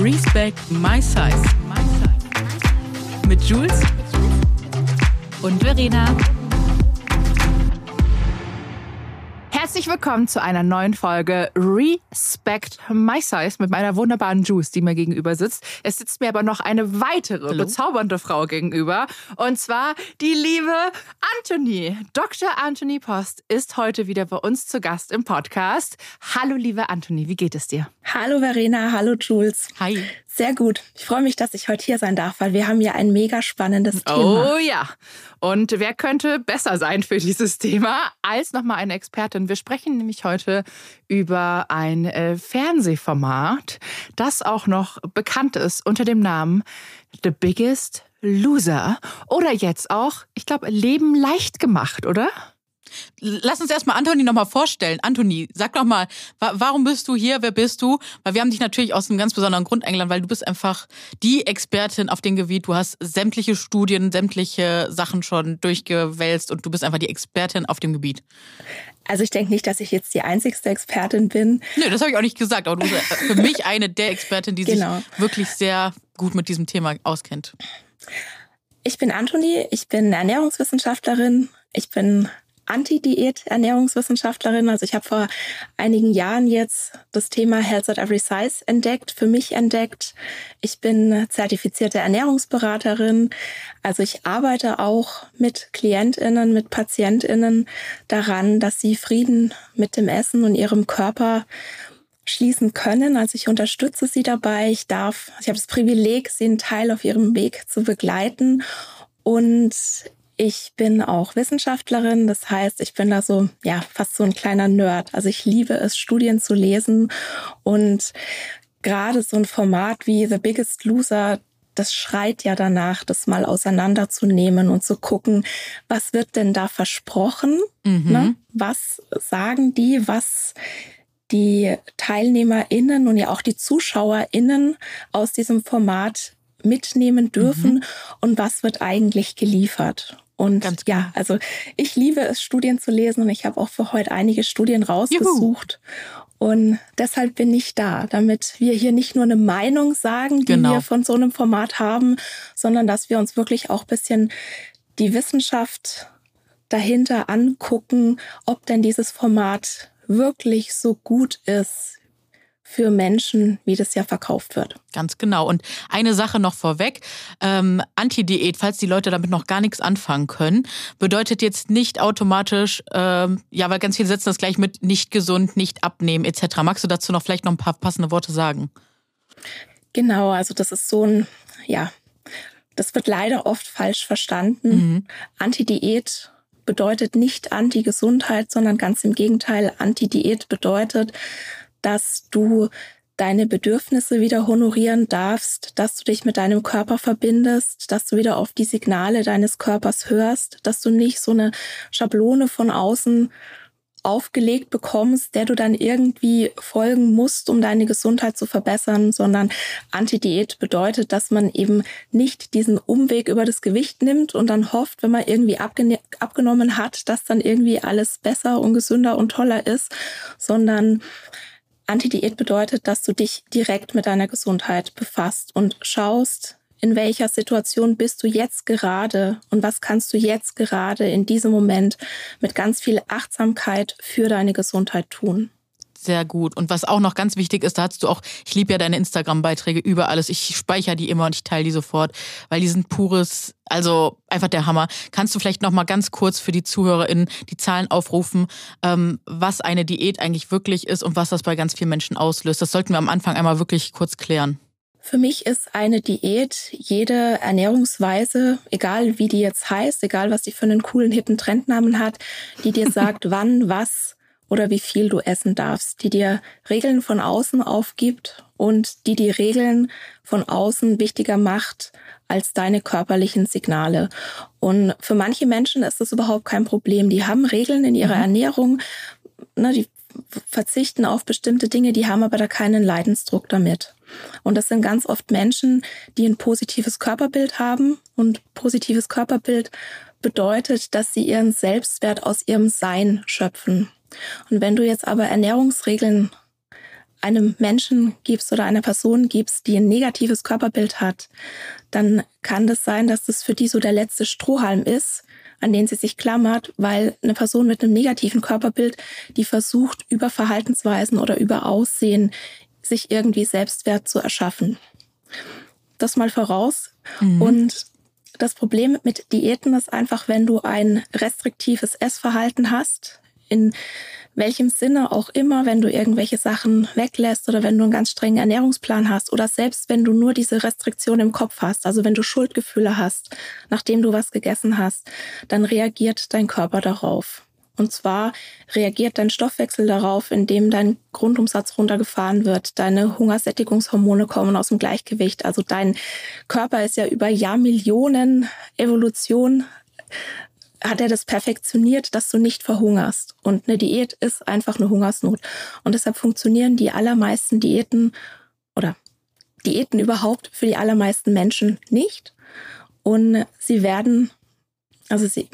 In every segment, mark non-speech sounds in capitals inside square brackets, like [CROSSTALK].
Respect My Size. Mit Jules und Verena. Herzlich willkommen zu einer neuen Folge Respect My Size mit meiner wunderbaren Juice, die mir gegenüber sitzt. Es sitzt mir aber noch eine weitere Hallo. bezaubernde Frau gegenüber. Und zwar die liebe Anthony. Dr. Anthony Post ist heute wieder bei uns zu Gast im Podcast. Hallo, liebe Anthony, wie geht es dir? Hallo, Verena. Hallo, Jules. Hi. Sehr gut. Ich freue mich, dass ich heute hier sein darf, weil wir haben ja ein mega spannendes Thema. Oh ja. Und wer könnte besser sein für dieses Thema als nochmal eine Expertin? Wir sprechen nämlich heute über ein äh, Fernsehformat, das auch noch bekannt ist unter dem Namen The Biggest Loser. Oder jetzt auch, ich glaube, Leben leicht gemacht, oder? Lass uns erstmal Antoni nochmal vorstellen. Antoni, sag doch mal, warum bist du hier? Wer bist du? Weil wir haben dich natürlich aus einem ganz besonderen Grund eingeladen, weil du bist einfach die Expertin auf dem Gebiet. Du hast sämtliche Studien, sämtliche Sachen schon durchgewälzt und du bist einfach die Expertin auf dem Gebiet. Also ich denke nicht, dass ich jetzt die einzigste Expertin bin. Nö, das habe ich auch nicht gesagt, aber du bist für mich eine der Experten, die genau. sich wirklich sehr gut mit diesem Thema auskennt. Ich bin Antoni, ich bin Ernährungswissenschaftlerin, ich bin Anti-Diät-Ernährungswissenschaftlerin. Also ich habe vor einigen Jahren jetzt das Thema Health at Every Size entdeckt, für mich entdeckt. Ich bin zertifizierte Ernährungsberaterin. Also ich arbeite auch mit Klientinnen, mit Patientinnen daran, dass sie Frieden mit dem Essen und ihrem Körper schließen können. Also ich unterstütze sie dabei. Ich darf, ich habe das Privileg, sie einen Teil auf ihrem Weg zu begleiten. Und ich bin auch Wissenschaftlerin, das heißt, ich bin da so, ja, fast so ein kleiner Nerd. Also ich liebe es, Studien zu lesen und gerade so ein Format wie The Biggest Loser, das schreit ja danach, das mal auseinanderzunehmen und zu gucken, was wird denn da versprochen? Mhm. Ne? Was sagen die? Was die TeilnehmerInnen und ja auch die ZuschauerInnen aus diesem Format mitnehmen dürfen mhm. und was wird eigentlich geliefert. Und Ganz ja, also ich liebe es, Studien zu lesen und ich habe auch für heute einige Studien rausgesucht. Juhu. Und deshalb bin ich da, damit wir hier nicht nur eine Meinung sagen, die genau. wir von so einem Format haben, sondern dass wir uns wirklich auch bisschen die Wissenschaft dahinter angucken, ob denn dieses Format wirklich so gut ist, für Menschen, wie das ja verkauft wird. Ganz genau. Und eine Sache noch vorweg. Ähm, Anti-Diät, falls die Leute damit noch gar nichts anfangen können, bedeutet jetzt nicht automatisch, ähm, ja, weil ganz viele setzen das gleich mit nicht gesund, nicht abnehmen etc. Magst du dazu noch vielleicht noch ein paar passende Worte sagen? Genau, also das ist so ein, ja, das wird leider oft falsch verstanden. Mhm. Anti-Diät bedeutet nicht Anti-Gesundheit, sondern ganz im Gegenteil, Anti-Diät bedeutet, dass du deine Bedürfnisse wieder honorieren darfst, dass du dich mit deinem Körper verbindest, dass du wieder auf die Signale deines Körpers hörst, dass du nicht so eine Schablone von außen aufgelegt bekommst, der du dann irgendwie folgen musst, um deine Gesundheit zu verbessern, sondern Anti-Diät bedeutet, dass man eben nicht diesen Umweg über das Gewicht nimmt und dann hofft, wenn man irgendwie abgenommen hat, dass dann irgendwie alles besser und gesünder und toller ist, sondern Anti-Diät bedeutet, dass du dich direkt mit deiner Gesundheit befasst und schaust, in welcher Situation bist du jetzt gerade und was kannst du jetzt gerade in diesem Moment mit ganz viel Achtsamkeit für deine Gesundheit tun. Sehr gut. Und was auch noch ganz wichtig ist, da hast du auch, ich liebe ja deine Instagram-Beiträge über alles. Ich speichere die immer und ich teile die sofort, weil die sind pures, also einfach der Hammer. Kannst du vielleicht noch mal ganz kurz für die ZuhörerInnen die Zahlen aufrufen, ähm, was eine Diät eigentlich wirklich ist und was das bei ganz vielen Menschen auslöst? Das sollten wir am Anfang einmal wirklich kurz klären. Für mich ist eine Diät jede Ernährungsweise, egal wie die jetzt heißt, egal was die für einen coolen, hippen Trendnamen hat, die dir [LAUGHS] sagt, wann, was, oder wie viel du essen darfst, die dir Regeln von außen aufgibt und die die Regeln von außen wichtiger macht als deine körperlichen Signale. Und für manche Menschen ist das überhaupt kein Problem. Die haben Regeln in ihrer mhm. Ernährung, ne, die verzichten auf bestimmte Dinge, die haben aber da keinen Leidensdruck damit. Und das sind ganz oft Menschen, die ein positives Körperbild haben. Und positives Körperbild bedeutet, dass sie ihren Selbstwert aus ihrem Sein schöpfen. Und wenn du jetzt aber Ernährungsregeln einem Menschen gibst oder einer Person gibst, die ein negatives Körperbild hat, dann kann das sein, dass das für die so der letzte Strohhalm ist, an den sie sich klammert, weil eine Person mit einem negativen Körperbild, die versucht, über Verhaltensweisen oder über Aussehen sich irgendwie Selbstwert zu erschaffen. Das mal voraus. Mhm. Und das Problem mit Diäten ist einfach, wenn du ein restriktives Essverhalten hast, in welchem Sinne auch immer, wenn du irgendwelche Sachen weglässt oder wenn du einen ganz strengen Ernährungsplan hast oder selbst wenn du nur diese Restriktion im Kopf hast, also wenn du Schuldgefühle hast, nachdem du was gegessen hast, dann reagiert dein Körper darauf. Und zwar reagiert dein Stoffwechsel darauf, indem dein Grundumsatz runtergefahren wird. Deine Hungersättigungshormone kommen aus dem Gleichgewicht. Also dein Körper ist ja über Jahrmillionen Evolution hat er das perfektioniert, dass du nicht verhungerst. Und eine Diät ist einfach eine Hungersnot. Und deshalb funktionieren die allermeisten Diäten oder Diäten überhaupt für die allermeisten Menschen nicht. Und sie werden, also sie,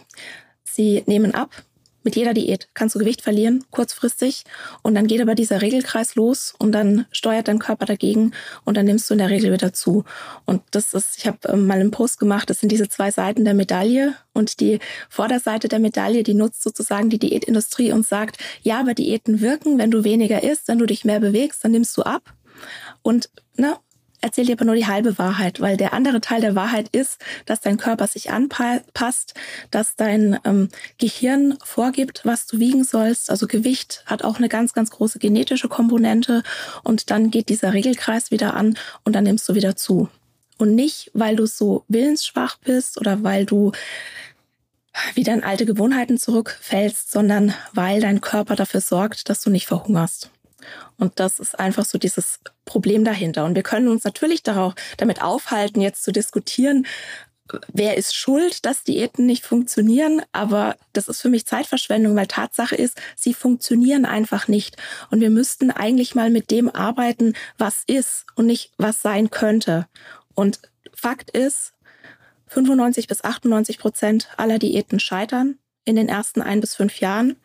sie nehmen ab, mit jeder Diät kannst du Gewicht verlieren, kurzfristig. Und dann geht aber dieser Regelkreis los und dann steuert dein Körper dagegen und dann nimmst du in der Regel wieder zu. Und das ist, ich habe ähm, mal einen Post gemacht, das sind diese zwei Seiten der Medaille. Und die Vorderseite der Medaille, die nutzt sozusagen die Diätindustrie und sagt, ja, aber Diäten wirken, wenn du weniger isst, wenn du dich mehr bewegst, dann nimmst du ab. Und ne, erzähle dir aber nur die halbe Wahrheit, weil der andere Teil der Wahrheit ist, dass dein Körper sich anpasst, dass dein ähm, Gehirn vorgibt, was du wiegen sollst. Also Gewicht hat auch eine ganz, ganz große genetische Komponente und dann geht dieser Regelkreis wieder an und dann nimmst du wieder zu. Und nicht, weil du so willensschwach bist oder weil du wieder in alte Gewohnheiten zurückfällst, sondern weil dein Körper dafür sorgt, dass du nicht verhungerst. Und das ist einfach so dieses Problem dahinter. Und wir können uns natürlich darauf, damit aufhalten, jetzt zu diskutieren, wer ist schuld, dass Diäten nicht funktionieren. Aber das ist für mich Zeitverschwendung, weil Tatsache ist, sie funktionieren einfach nicht. Und wir müssten eigentlich mal mit dem arbeiten, was ist und nicht was sein könnte. Und Fakt ist, 95 bis 98 Prozent aller Diäten scheitern in den ersten ein bis fünf Jahren.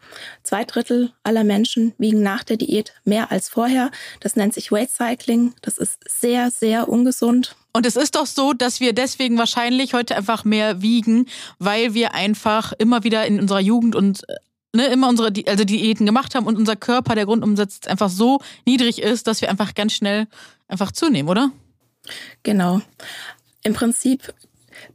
Zwei Drittel aller Menschen wiegen nach der Diät mehr als vorher. Das nennt sich Weight Cycling. Das ist sehr, sehr ungesund. Und es ist doch so, dass wir deswegen wahrscheinlich heute einfach mehr wiegen, weil wir einfach immer wieder in unserer Jugend und äh, ne, immer unsere also Diäten gemacht haben und unser Körper, der Grundumsatz einfach so niedrig ist, dass wir einfach ganz schnell einfach zunehmen, oder? Genau. Im Prinzip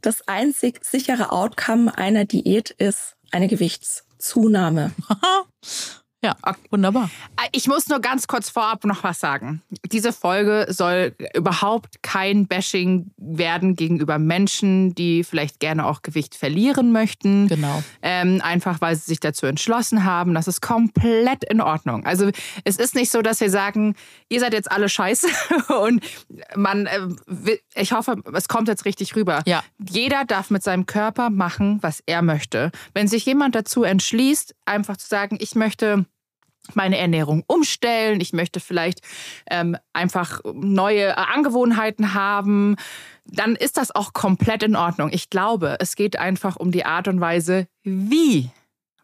das einzig sichere Outcome einer Diät ist eine Gewichtszunahme. [LAUGHS] Ja, wunderbar. Äh, ich muss nur ganz kurz vorab noch was sagen. Diese Folge soll überhaupt kein Bashing werden gegenüber Menschen, die vielleicht gerne auch Gewicht verlieren möchten. Genau. Ähm, einfach weil sie sich dazu entschlossen haben. Das ist komplett in Ordnung. Also es ist nicht so, dass wir sagen, ihr seid jetzt alle scheiße [LAUGHS] und man, äh, ich hoffe, es kommt jetzt richtig rüber. Ja. Jeder darf mit seinem Körper machen, was er möchte. Wenn sich jemand dazu entschließt, einfach zu sagen, ich möchte meine Ernährung umstellen, ich möchte vielleicht ähm, einfach neue Angewohnheiten haben, dann ist das auch komplett in Ordnung. Ich glaube, es geht einfach um die Art und Weise, wie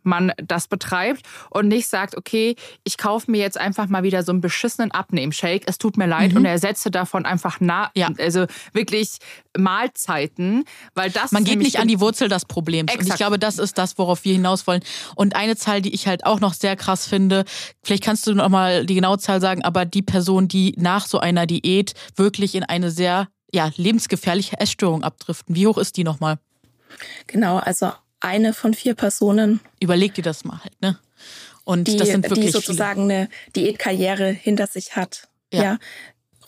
man das betreibt und nicht sagt, okay, ich kaufe mir jetzt einfach mal wieder so einen beschissenen Abnehmshake, es tut mir leid mhm. und ersetze davon einfach na, ja. also wirklich Mahlzeiten, weil das man geht nicht an die Wurzel des Problems Exakt. und ich glaube, das ist das, worauf wir hinaus wollen. Und eine Zahl, die ich halt auch noch sehr krass finde, vielleicht kannst du noch mal die genaue Zahl sagen, aber die Person, die nach so einer Diät wirklich in eine sehr ja, lebensgefährliche Essstörung abdriften, wie hoch ist die nochmal? Genau, also eine von vier Personen. Überleg dir das mal halt, ne? Und die, das sind wirklich die sozusagen viele. eine Diätkarriere hinter sich hat. Ja. ja.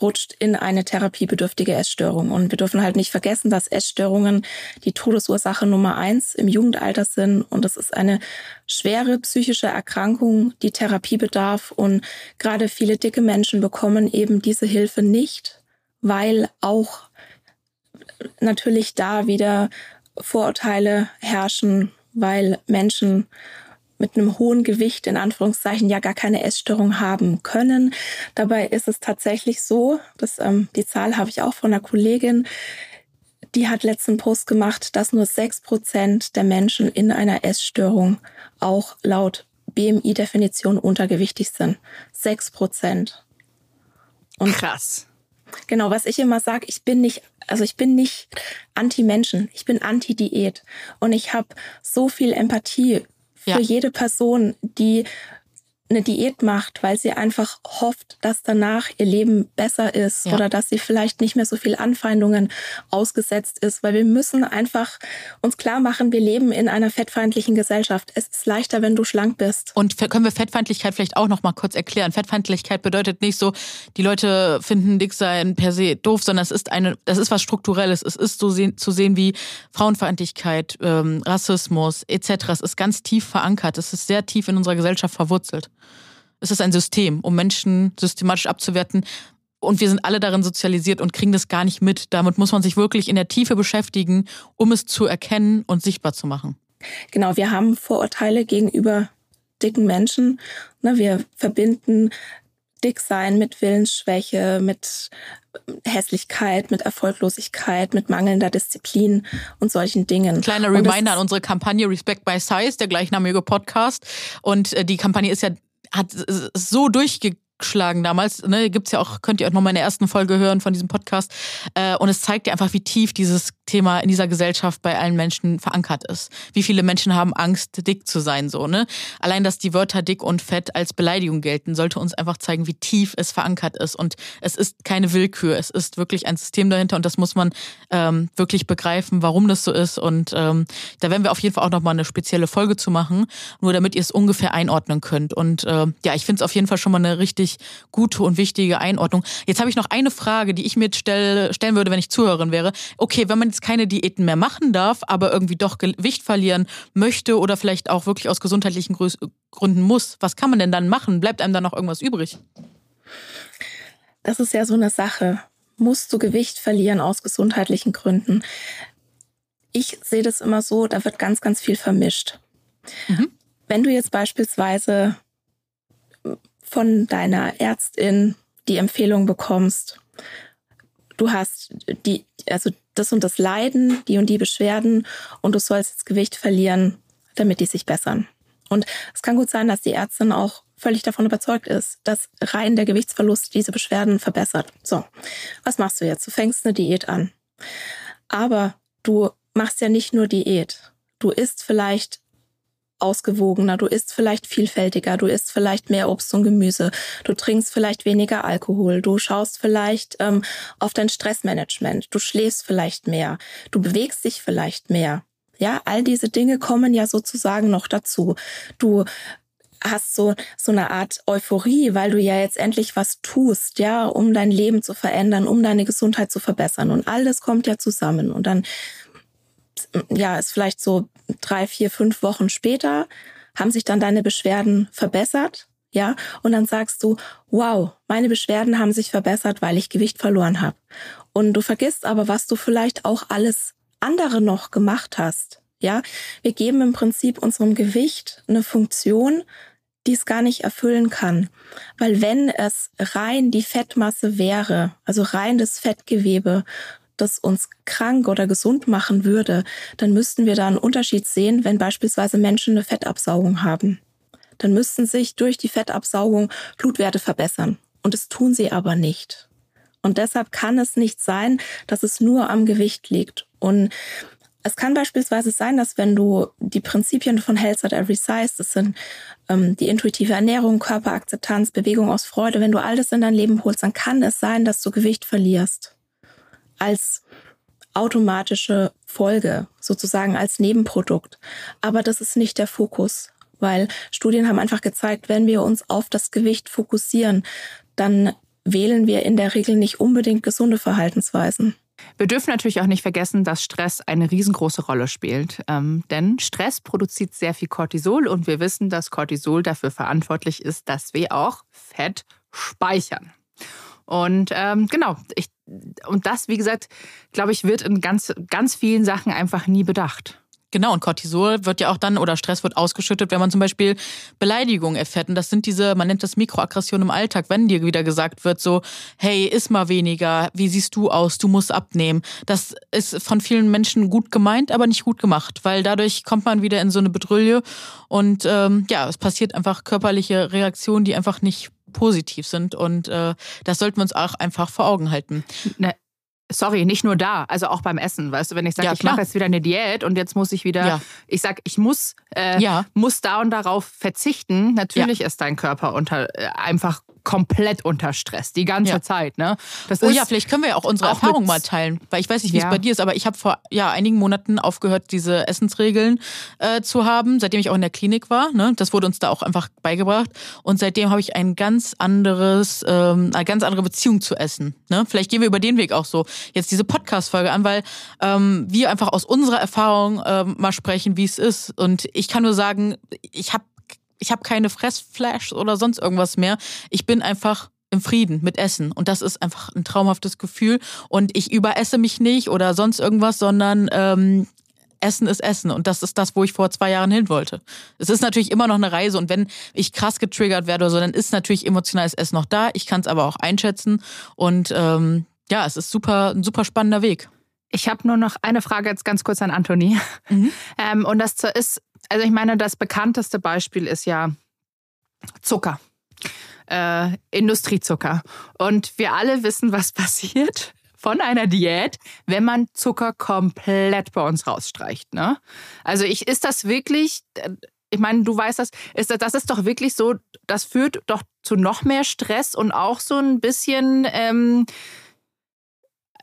rutscht in eine therapiebedürftige Essstörung. Und wir dürfen halt nicht vergessen, dass Essstörungen die Todesursache Nummer eins im Jugendalter sind. Und das ist eine schwere psychische Erkrankung, die Therapie bedarf. Und gerade viele dicke Menschen bekommen eben diese Hilfe nicht, weil auch natürlich da wieder Vorurteile herrschen, weil Menschen mit einem hohen Gewicht in Anführungszeichen ja gar keine Essstörung haben können. Dabei ist es tatsächlich so, dass ähm, die Zahl habe ich auch von einer Kollegin, die hat letzten Post gemacht, dass nur sechs Prozent der Menschen in einer Essstörung auch laut BMI-Definition untergewichtig sind. Sechs Prozent. Und Krass. Genau, was ich immer sage, ich bin nicht, also ich bin nicht anti-Menschen, ich bin anti-Diät. Und ich habe so viel Empathie für ja. jede Person, die eine Diät macht, weil sie einfach hofft, dass danach ihr Leben besser ist ja. oder dass sie vielleicht nicht mehr so viel Anfeindungen ausgesetzt ist, weil wir müssen einfach uns klar machen, wir leben in einer fettfeindlichen Gesellschaft. Es ist leichter, wenn du schlank bist. Und können wir Fettfeindlichkeit vielleicht auch noch mal kurz erklären? Fettfeindlichkeit bedeutet nicht so, die Leute finden dick sein per se doof, sondern es ist eine, das ist was strukturelles. Es ist so sehen, zu sehen wie Frauenfeindlichkeit, ähm, Rassismus etc. Es ist ganz tief verankert. Es ist sehr tief in unserer Gesellschaft verwurzelt. Es ist ein System, um Menschen systematisch abzuwerten. Und wir sind alle darin sozialisiert und kriegen das gar nicht mit. Damit muss man sich wirklich in der Tiefe beschäftigen, um es zu erkennen und sichtbar zu machen. Genau, wir haben Vorurteile gegenüber dicken Menschen. Ne, wir verbinden Dicksein mit Willensschwäche, mit Hässlichkeit, mit Erfolglosigkeit, mit mangelnder Disziplin und solchen Dingen. Kleiner Reminder an unsere Kampagne Respect by Size, der gleichnamige Podcast. Und äh, die Kampagne ist ja hat so durchge geschlagen damals. Ne, gibt's ja auch, könnt ihr auch noch mal in der ersten Folge hören von diesem Podcast. Äh, und es zeigt dir einfach, wie tief dieses Thema in dieser Gesellschaft bei allen Menschen verankert ist. Wie viele Menschen haben Angst, dick zu sein, so, ne? Allein, dass die Wörter dick und fett als Beleidigung gelten, sollte uns einfach zeigen, wie tief es verankert ist. Und es ist keine Willkür. Es ist wirklich ein System dahinter und das muss man ähm, wirklich begreifen, warum das so ist. Und ähm, da werden wir auf jeden Fall auch noch mal eine spezielle Folge zu machen, nur damit ihr es ungefähr einordnen könnt. Und äh, ja, ich finde es auf jeden Fall schon mal eine richtig gute und wichtige Einordnung. Jetzt habe ich noch eine Frage, die ich mir stell, stellen würde, wenn ich Zuhörerin wäre. Okay, wenn man jetzt keine Diäten mehr machen darf, aber irgendwie doch Gewicht verlieren möchte oder vielleicht auch wirklich aus gesundheitlichen Gründen muss, was kann man denn dann machen? Bleibt einem dann noch irgendwas übrig? Das ist ja so eine Sache. Musst du Gewicht verlieren aus gesundheitlichen Gründen? Ich sehe das immer so, da wird ganz, ganz viel vermischt. Mhm. Wenn du jetzt beispielsweise von deiner Ärztin die Empfehlung bekommst, du hast die, also das und das Leiden, die und die Beschwerden und du sollst jetzt Gewicht verlieren, damit die sich bessern. Und es kann gut sein, dass die Ärztin auch völlig davon überzeugt ist, dass rein der Gewichtsverlust diese Beschwerden verbessert. So, was machst du jetzt? Du fängst eine Diät an. Aber du machst ja nicht nur Diät. Du isst vielleicht ausgewogener, du isst vielleicht vielfältiger, du isst vielleicht mehr Obst und Gemüse, du trinkst vielleicht weniger Alkohol, du schaust vielleicht ähm, auf dein Stressmanagement, du schläfst vielleicht mehr, du bewegst dich vielleicht mehr. Ja, all diese Dinge kommen ja sozusagen noch dazu. Du hast so so eine Art Euphorie, weil du ja jetzt endlich was tust, ja, um dein Leben zu verändern, um deine Gesundheit zu verbessern und all das kommt ja zusammen und dann ja, ist vielleicht so drei, vier, fünf Wochen später, haben sich dann deine Beschwerden verbessert, ja, und dann sagst du, wow, meine Beschwerden haben sich verbessert, weil ich Gewicht verloren habe. Und du vergisst aber, was du vielleicht auch alles andere noch gemacht hast. Ja, wir geben im Prinzip unserem Gewicht eine Funktion, die es gar nicht erfüllen kann. Weil wenn es rein die Fettmasse wäre, also rein das Fettgewebe, das uns krank oder gesund machen würde, dann müssten wir da einen Unterschied sehen, wenn beispielsweise Menschen eine Fettabsaugung haben. Dann müssten sich durch die Fettabsaugung Blutwerte verbessern. Und das tun sie aber nicht. Und deshalb kann es nicht sein, dass es nur am Gewicht liegt. Und es kann beispielsweise sein, dass wenn du die Prinzipien von Health at Every Size, das sind ähm, die intuitive Ernährung, Körperakzeptanz, Bewegung aus Freude, wenn du all das in dein Leben holst, dann kann es sein, dass du Gewicht verlierst als automatische Folge, sozusagen als Nebenprodukt. Aber das ist nicht der Fokus, weil Studien haben einfach gezeigt, wenn wir uns auf das Gewicht fokussieren, dann wählen wir in der Regel nicht unbedingt gesunde Verhaltensweisen. Wir dürfen natürlich auch nicht vergessen, dass Stress eine riesengroße Rolle spielt. Ähm, denn Stress produziert sehr viel Cortisol und wir wissen, dass Cortisol dafür verantwortlich ist, dass wir auch Fett speichern. Und ähm, genau, ich, und das, wie gesagt, glaube ich, wird in ganz, ganz vielen Sachen einfach nie bedacht. Genau, und Cortisol wird ja auch dann, oder Stress wird ausgeschüttet, wenn man zum Beispiel Beleidigungen erfährt. Und das sind diese, man nennt das Mikroaggression im Alltag, wenn dir wieder gesagt wird, so, hey, iss mal weniger, wie siehst du aus, du musst abnehmen. Das ist von vielen Menschen gut gemeint, aber nicht gut gemacht, weil dadurch kommt man wieder in so eine Bedrülle und ähm, ja, es passiert einfach körperliche Reaktionen, die einfach nicht positiv sind. Und äh, das sollten wir uns auch einfach vor Augen halten. Ne, sorry, nicht nur da, also auch beim Essen. Weißt du, wenn ich sage, Ja, ich mache jetzt wieder eine Diät und jetzt muss ich wieder, Ja. ich sag, ich muss, äh, Ja. muss da und darauf verzichten. Natürlich ist dein Körper unter äh, einfach komplett unter Stress die ganze Ja. Zeit. Ne? Das Oh ist, ja, vielleicht können wir ja auch unsere auch Erfahrung mal teilen, weil ich weiß nicht, wie Ja. es bei dir ist, aber ich habe vor ja, einigen Monaten aufgehört, diese Essensregeln äh, zu haben, seitdem ich auch in der Klinik war. Ne? Das wurde uns da auch einfach beigebracht und seitdem habe ich ein ganz anderes, ähm, eine ganz andere Beziehung zu Essen. Ne? Vielleicht gehen wir über den Weg auch so jetzt diese Podcast-Folge an, weil ähm, wir einfach aus unserer Erfahrung ähm, mal sprechen, wie es ist. Und ich kann nur sagen, ich habe ich habe keine Fressflash oder sonst irgendwas mehr. Ich bin einfach im Frieden mit Essen. Und das ist einfach ein traumhaftes Gefühl. Und ich überesse mich nicht oder sonst irgendwas, sondern ähm, Essen ist Essen. Und das ist das, wo ich vor zwei Jahren hin wollte. Es ist natürlich immer noch eine Reise. Und wenn ich krass getriggert werde oder so, dann ist natürlich emotionales Essen noch da. Ich kann es aber auch einschätzen. Und ähm, ja, es ist super, ein super spannender Weg. Ich habe nur noch eine Frage jetzt ganz kurz an Anthony. Mhm. [LAUGHS] Ähm, und das ist, also ich meine, das bekannteste Beispiel ist ja Zucker. Äh, Industriezucker. Und wir alle wissen, was [LAUGHS] passiert von einer Diät, wenn man Zucker komplett bei uns rausstreicht. Ne? Also ich, ist das wirklich, ich meine, du weißt das, ist das, das ist doch wirklich so, das führt doch zu noch mehr Stress und auch so ein bisschen, ähm,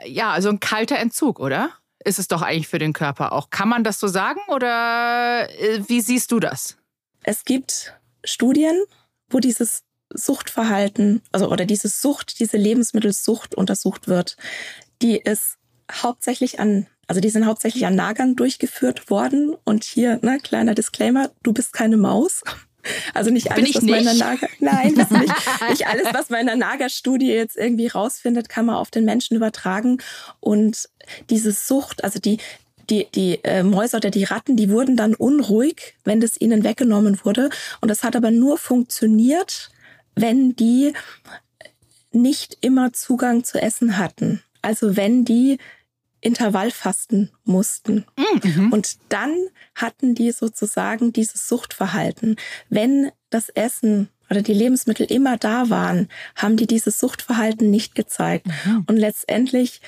ja, also ein kalter Entzug, oder? Ist es doch eigentlich für den Körper auch. Kann man das so sagen oder äh, wie siehst du das? Es gibt Studien, wo dieses Suchtverhalten, also oder diese Sucht, diese Lebensmittelsucht untersucht wird. Die ist hauptsächlich an, also die sind hauptsächlich an Nagern durchgeführt worden. Und hier, ne, kleiner Disclaimer, du bist keine Maus. Also [LAUGHS] nicht alles, was man in der nicht? Nager, nein, das nicht, nicht alles, was man in der Nager-Studie jetzt irgendwie rausfindet, kann man auf den Menschen übertragen. Und diese Sucht, also die, die, die äh, Mäuse oder die Ratten, die wurden dann unruhig, wenn das ihnen weggenommen wurde. Und das hat aber nur funktioniert, wenn die nicht immer Zugang zu Essen hatten. Also wenn die Intervallfasten mussten. Mhm. Und dann hatten die sozusagen dieses Suchtverhalten. Wenn das Essen oder die Lebensmittel immer da waren, haben die dieses Suchtverhalten nicht gezeigt. Mhm. Und letztendlich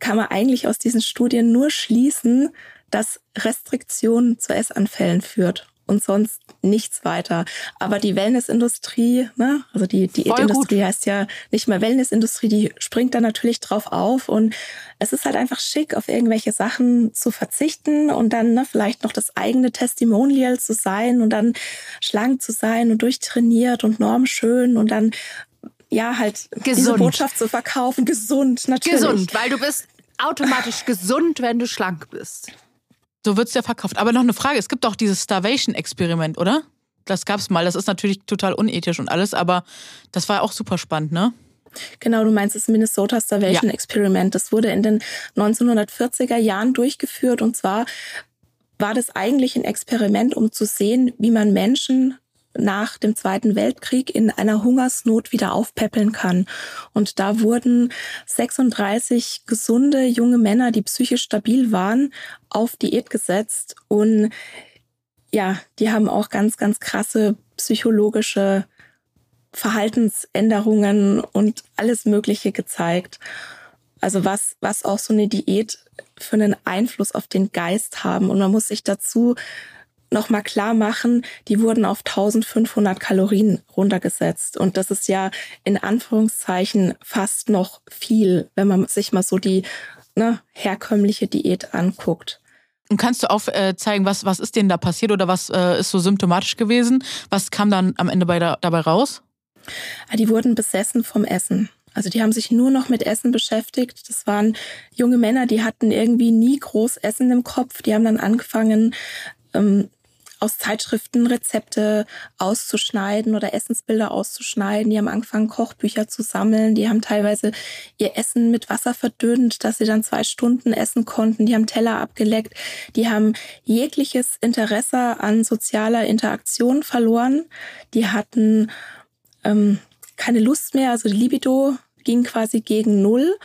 kann man eigentlich aus diesen Studien nur schließen, dass Restriktion zu Essanfällen führt und sonst nichts weiter. Aber die Wellnessindustrie, ne, also die Diätindustrie heißt ja nicht mehr Wellnessindustrie, die springt da natürlich drauf auf und es ist halt einfach schick, auf irgendwelche Sachen zu verzichten und dann ne, vielleicht noch das eigene Testimonial zu sein und dann schlank zu sein und durchtrainiert und normschön und dann ja halt diese Gesund. Botschaft zu verkaufen, gesund natürlich. Gesund, weil du bist automatisch gesund, wenn du schlank bist. So wird's ja verkauft. Aber noch eine Frage: Es gibt doch dieses Starvation-Experiment, oder? Das gab's mal. Das ist natürlich total unethisch und alles, aber das war auch super spannend, ne? Genau, du meinst das Minnesota Starvation Ja. Experiment. Das wurde in den 1940er Jahren durchgeführt und zwar war das eigentlich ein Experiment, um zu sehen, wie man Menschen nach dem Zweiten Weltkrieg in einer Hungersnot wieder aufpäppeln kann. Und da wurden 36 gesunde junge Männer, die psychisch stabil waren, auf Diät gesetzt. Und ja, die haben auch ganz, ganz krasse psychologische Verhaltensänderungen und alles Mögliche gezeigt. Also was, was auch so eine Diät für einen Einfluss auf den Geist haben. Und man muss sich dazu nochmal klar machen, die wurden auf 1500 Kalorien runtergesetzt. Und das ist ja in Anführungszeichen fast noch viel, wenn man sich mal so die ne, herkömmliche Diät anguckt. Und kannst du auch äh, zeigen, was, was ist denen da passiert oder was äh, ist so symptomatisch gewesen? Was kam dann am Ende bei da, dabei raus? Ah, Die wurden besessen vom Essen. Also die haben sich nur noch mit Essen beschäftigt. Das waren junge Männer, die hatten irgendwie nie groß Essen im Kopf. Die haben dann angefangen, ähm, aus Zeitschriften Rezepte auszuschneiden oder Essensbilder auszuschneiden. Die haben angefangen, Kochbücher zu sammeln. Die haben teilweise ihr Essen mit Wasser verdünnt, dass sie dann zwei Stunden essen konnten. Die haben Teller abgeleckt. Die haben jegliches Interesse an sozialer Interaktion verloren. Die hatten ähm, keine Lust mehr, also die Libido ging quasi gegen Null.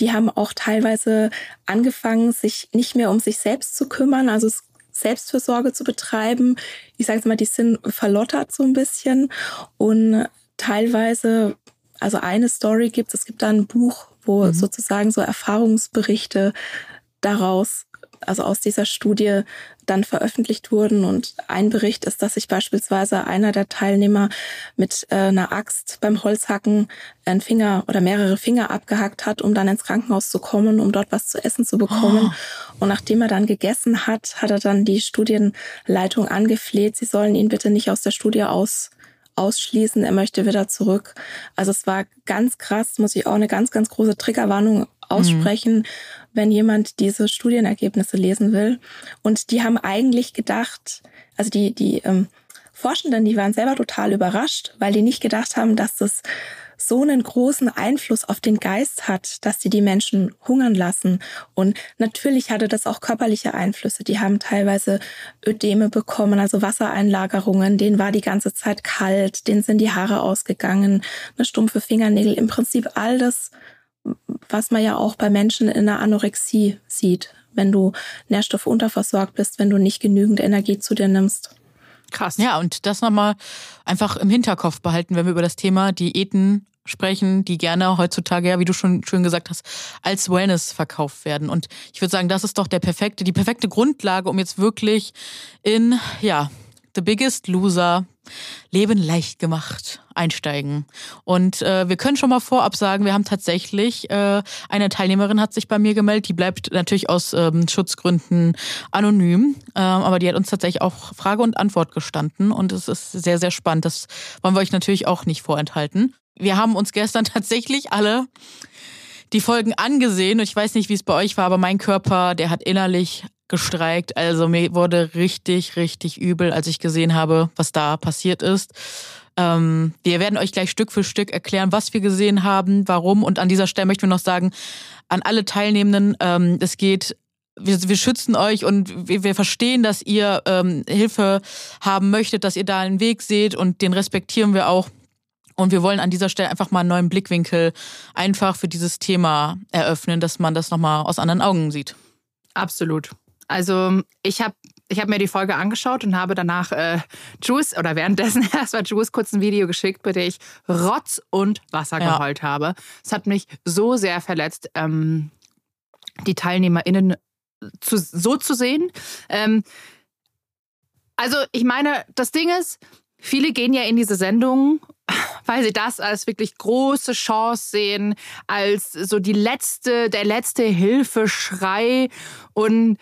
Die haben auch teilweise angefangen, sich nicht mehr um sich selbst zu kümmern, also es- Selbstfürsorge zu betreiben. Ich sage jetzt mal, die sind verlottert so ein bisschen und teilweise, also eine Story gibt es, gibt da ein Buch, wo mhm. sozusagen so Erfahrungsberichte daraus also aus dieser Studie dann veröffentlicht wurden. Und ein Bericht ist, dass sich beispielsweise einer der Teilnehmer mit äh, einer Axt beim Holzhacken einen Finger oder mehrere Finger abgehackt hat, um dann ins Krankenhaus zu kommen, um dort was zu essen zu bekommen. Oh. Und nachdem er dann gegessen hat, hat er dann die Studienleitung angefleht, sie sollen ihn bitte nicht aus der Studie aus ausschließen, er möchte wieder zurück. Also es war ganz krass, muss ich auch eine ganz, ganz große Triggerwarnung aussprechen, mhm. wenn jemand diese Studienergebnisse lesen will. Und die haben eigentlich gedacht, also die, die ähm, Forschenden, die waren selber total überrascht, weil die nicht gedacht haben, dass das so einen großen Einfluss auf den Geist hat, dass sie die Menschen hungern lassen. Und natürlich hatte das auch körperliche Einflüsse. Die haben teilweise Ödeme bekommen, also Wassereinlagerungen. Denen war die ganze Zeit kalt, denen sind die Haare ausgegangen, eine stumpfe Fingernägel. Im Prinzip all das, was man ja auch bei Menschen in der Anorexie sieht, wenn du Nährstoffe unterversorgt bist, wenn du nicht genügend Energie zu dir nimmst. Krass. Ja, und das nochmal einfach im Hinterkopf behalten, wenn wir über das Thema Diäten sprechen, die gerne heutzutage, ja, wie du schon schön gesagt hast, als Wellness verkauft werden. Und ich würde sagen, das ist doch der perfekte, die perfekte Grundlage, um jetzt wirklich in, ja, The Biggest Loser Leben leicht gemacht einsteigen. Und äh, wir können schon mal vorab sagen, wir haben tatsächlich, äh, eine Teilnehmerin hat sich bei mir gemeldet, die bleibt natürlich aus ähm, Schutzgründen anonym, ähm, aber die hat uns tatsächlich auch Frage und Antwort gestanden und es ist sehr, sehr spannend. Das wollen wir euch natürlich auch nicht vorenthalten. Wir haben uns gestern [LAUGHS] tatsächlich alle die Folgen angesehen und ich weiß nicht, wie es bei euch war, aber mein Körper, der hat innerlich gestreikt. Also mir wurde richtig, richtig übel, als ich gesehen habe, was da passiert ist. Ähm, wir werden euch gleich Stück für Stück erklären, was wir gesehen haben, warum. Und an dieser Stelle möchten wir noch sagen, an alle Teilnehmenden, ähm, es geht wir, wir schützen euch und wir, wir verstehen, dass ihr ähm, Hilfe haben möchtet, dass ihr da einen Weg seht und den respektieren wir auch. Und wir wollen an dieser Stelle einfach mal einen neuen Blickwinkel einfach für dieses Thema eröffnen, dass man das nochmal aus anderen Augen sieht. Absolut. Also ich habe ich hab mir die Folge angeschaut und habe danach äh, Juice oder währenddessen [LAUGHS] erstmal Juice kurz ein Video geschickt, bei dem ich Rotz und Wasser ja. geheult habe. Es hat mich so sehr verletzt, ähm, die TeilnehmerInnen zu, so zu sehen. Ähm, also ich meine, das Ding ist, viele gehen ja in diese Sendung [LAUGHS] weil sie das als wirklich große Chance sehen, als so die letzte, der letzte Hilfeschrei und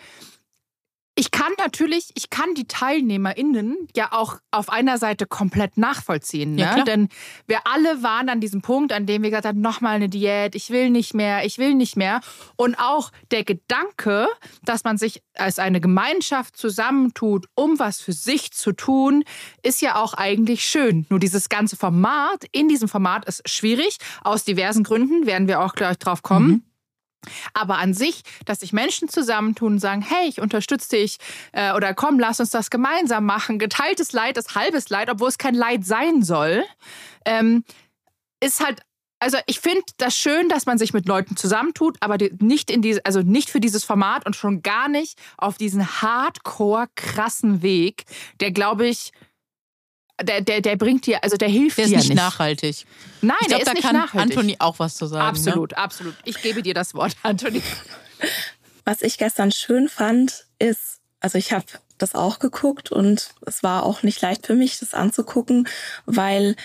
ich kann natürlich, ich kann die TeilnehmerInnen ja auch auf einer Seite komplett nachvollziehen. Ne? Ja, Denn wir alle waren an diesem Punkt, an dem wir gesagt haben, nochmal eine Diät, ich will nicht mehr, ich will nicht mehr. Und auch der Gedanke, dass man sich als eine Gemeinschaft zusammentut, um was für sich zu tun, ist ja auch eigentlich schön. Nur dieses ganze Format, in diesem Format ist schwierig, aus diversen Gründen, werden wir auch gleich drauf kommen. Mhm. Aber an sich, dass sich Menschen zusammentun und sagen, hey, ich unterstütze dich äh, oder komm, lass uns das gemeinsam machen. Geteiltes Leid ist halbes Leid, obwohl es kein Leid sein soll, ähm, ist halt also ich finde das schön, dass man sich mit Leuten zusammentut, aber nicht in diese, also nicht für dieses Format und schon gar nicht auf diesen hardcore krassen Weg, der glaube ich der, der, der bringt dir, also der hilft der dir ist nicht. nachhaltig. Nein, ich glaub, der ist da nicht kann nachhaltig. Anthony auch was zu sagen. Absolut, ne? absolut. Ich gebe dir das Wort, [LAUGHS] Anthony. Was ich gestern schön fand, ist, also ich habe das auch geguckt und es war auch nicht leicht für mich, das anzugucken, weil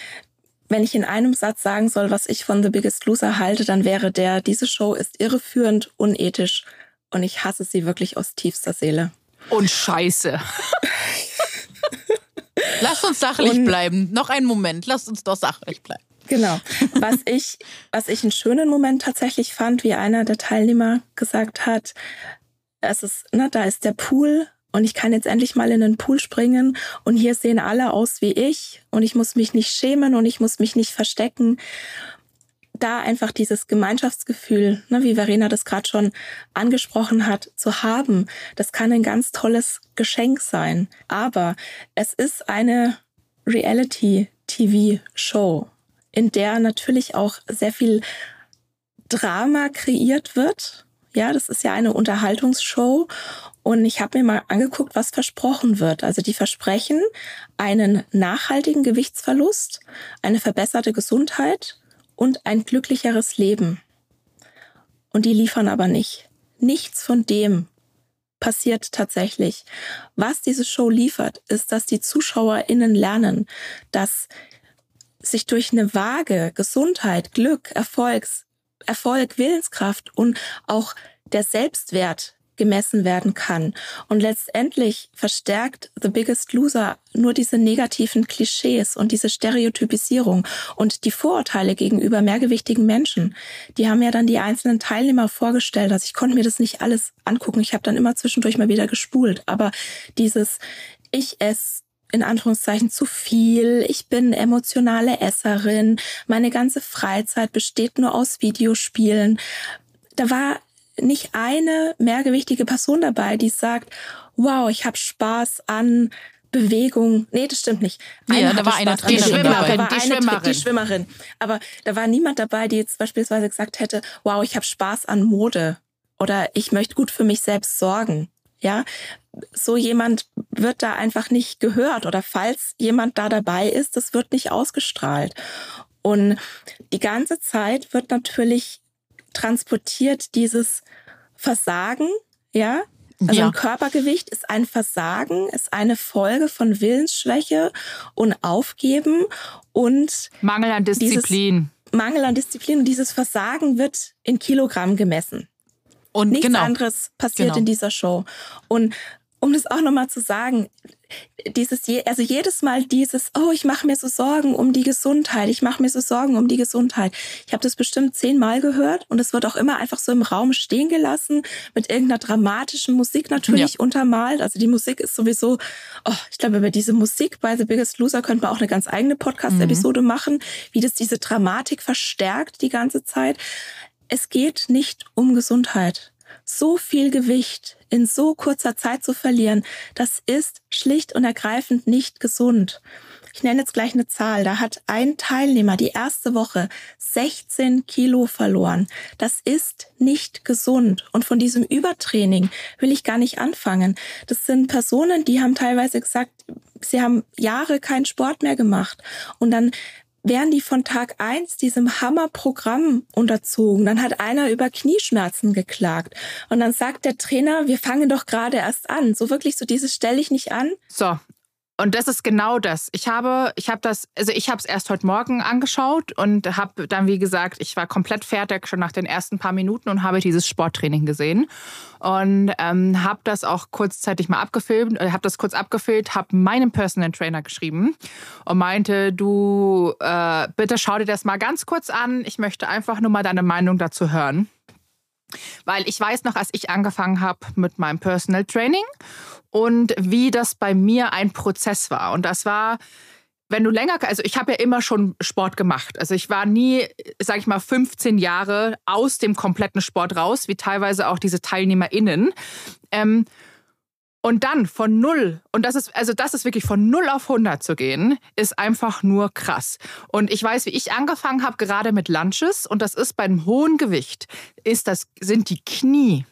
wenn ich in einem Satz sagen soll, was ich von The Biggest Loser halte, dann wäre der, diese Show ist irreführend, unethisch und ich hasse sie wirklich aus tiefster Seele. Und scheiße. [LAUGHS] Lass uns sachlich und, bleiben. Noch einen Moment. Lass uns doch sachlich bleiben. Genau. Was ich, was ich einen schönen Moment tatsächlich fand, wie einer der Teilnehmer gesagt hat, es ist, na, da ist der Pool und ich kann jetzt endlich mal in den Pool springen und hier sehen alle aus wie ich und ich muss mich nicht schämen und ich muss mich nicht verstecken da einfach dieses Gemeinschaftsgefühl, ne, wie Verena das gerade schon angesprochen hat, zu haben, das kann ein ganz tolles Geschenk sein. Aber es ist eine Reality-TV-Show, in der natürlich auch sehr viel Drama kreiert wird. Ja, das ist ja eine Unterhaltungsshow Und ich habe mir mal angeguckt, was versprochen wird. Also die versprechen einen nachhaltigen Gewichtsverlust, eine verbesserte Gesundheit und ein glücklicheres Leben. Und die liefern aber nicht. Nichts von dem passiert tatsächlich. Was diese Show liefert, ist, dass die ZuschauerInnen lernen, dass sich durch eine Waage Gesundheit, Glück, Erfolgs, Erfolg, Willenskraft und auch der Selbstwert gemessen werden kann. Und letztendlich verstärkt The Biggest Loser nur diese negativen Klischees und diese Stereotypisierung und die Vorurteile gegenüber mehrgewichtigen Menschen. Die haben ja dann die einzelnen Teilnehmer vorgestellt. Also ich konnte mir das nicht alles angucken. Ich habe dann immer zwischendurch mal wieder gespult. Aber dieses Ich esse in Anführungszeichen zu viel, ich bin emotionale Esserin, meine ganze Freizeit besteht nur aus Videospielen. Da war nicht eine mehrgewichtige Person dabei, die sagt, wow, ich habe Spaß an Bewegung. Nee, das stimmt nicht. Eine ja, da war eine die Schwimmerin, dabei. die, Schwimmerin. die Schwimmerin. Aber da war niemand dabei, die jetzt beispielsweise gesagt hätte, wow, ich habe Spaß an Mode oder ich möchte gut für mich selbst sorgen. Ja, so jemand wird da einfach nicht gehört oder falls jemand da dabei ist, das wird nicht ausgestrahlt. Und die ganze Zeit wird natürlich transportiert dieses Versagen, ja, also ja. ein Körpergewicht ist ein Versagen, ist eine Folge von Willensschwäche und Aufgeben und Mangel an Disziplin. Mangel an Disziplin und dieses Versagen wird in Kilogramm gemessen. Und nichts genau. anderes passiert genau. in dieser Show. Und um das auch nochmal zu sagen, dieses, also jedes Mal dieses, oh, ich mache mir so Sorgen um die Gesundheit, ich mache mir so Sorgen um die Gesundheit. Ich habe das bestimmt zehnmal gehört und es wird auch immer einfach so im Raum stehen gelassen, mit irgendeiner dramatischen Musik natürlich ja. untermalt. Also die Musik ist sowieso, oh, ich glaube, über diese Musik bei The Biggest Loser könnte man auch eine ganz eigene Podcast-Episode mhm. machen, wie das diese Dramatik verstärkt die ganze Zeit. Es geht nicht um Gesundheit so viel Gewicht in so kurzer Zeit zu verlieren, das ist schlicht und ergreifend nicht gesund. Ich nenne jetzt gleich eine Zahl. Da hat ein Teilnehmer die erste Woche 16 Kilo verloren. Das ist nicht gesund. Und von diesem Übertraining will ich gar nicht anfangen. Das sind Personen, die haben teilweise gesagt, sie haben Jahre keinen Sport mehr gemacht. Und dann werden die von Tag eins diesem Hammerprogramm unterzogen. Dann hat einer über Knieschmerzen geklagt. Und dann sagt der Trainer, wir fangen doch gerade erst an. So wirklich so dieses stelle ich nicht an. So, und das ist genau das. Ich habe, ich habe das, also ich habe es erst heute Morgen angeschaut und habe dann, wie gesagt, ich war komplett fertig schon nach den ersten paar Minuten und habe dieses Sporttraining gesehen und ähm, habe das auch kurzzeitig mal abgefilmt, äh, habe das kurz abgefilmt, habe meinem Personal Trainer geschrieben und meinte, du äh, bitte schau dir das mal ganz kurz an. Ich möchte einfach nur mal deine Meinung dazu hören. Weil ich weiß noch, als ich angefangen habe mit meinem Personal Training und wie das bei mir ein Prozess war. Und das war, wenn du länger, also ich habe ja immer schon Sport gemacht. Also ich war nie, sag ich mal, 15 Jahre aus dem kompletten Sport raus, wie teilweise auch diese TeilnehmerInnen. Ähm, und dann von null, und das ist, also das ist wirklich von null auf 100 zu gehen, ist einfach nur krass. Und ich weiß, wie ich angefangen habe, gerade mit Lunches, und das ist beim hohen Gewicht, ist das, sind die Knie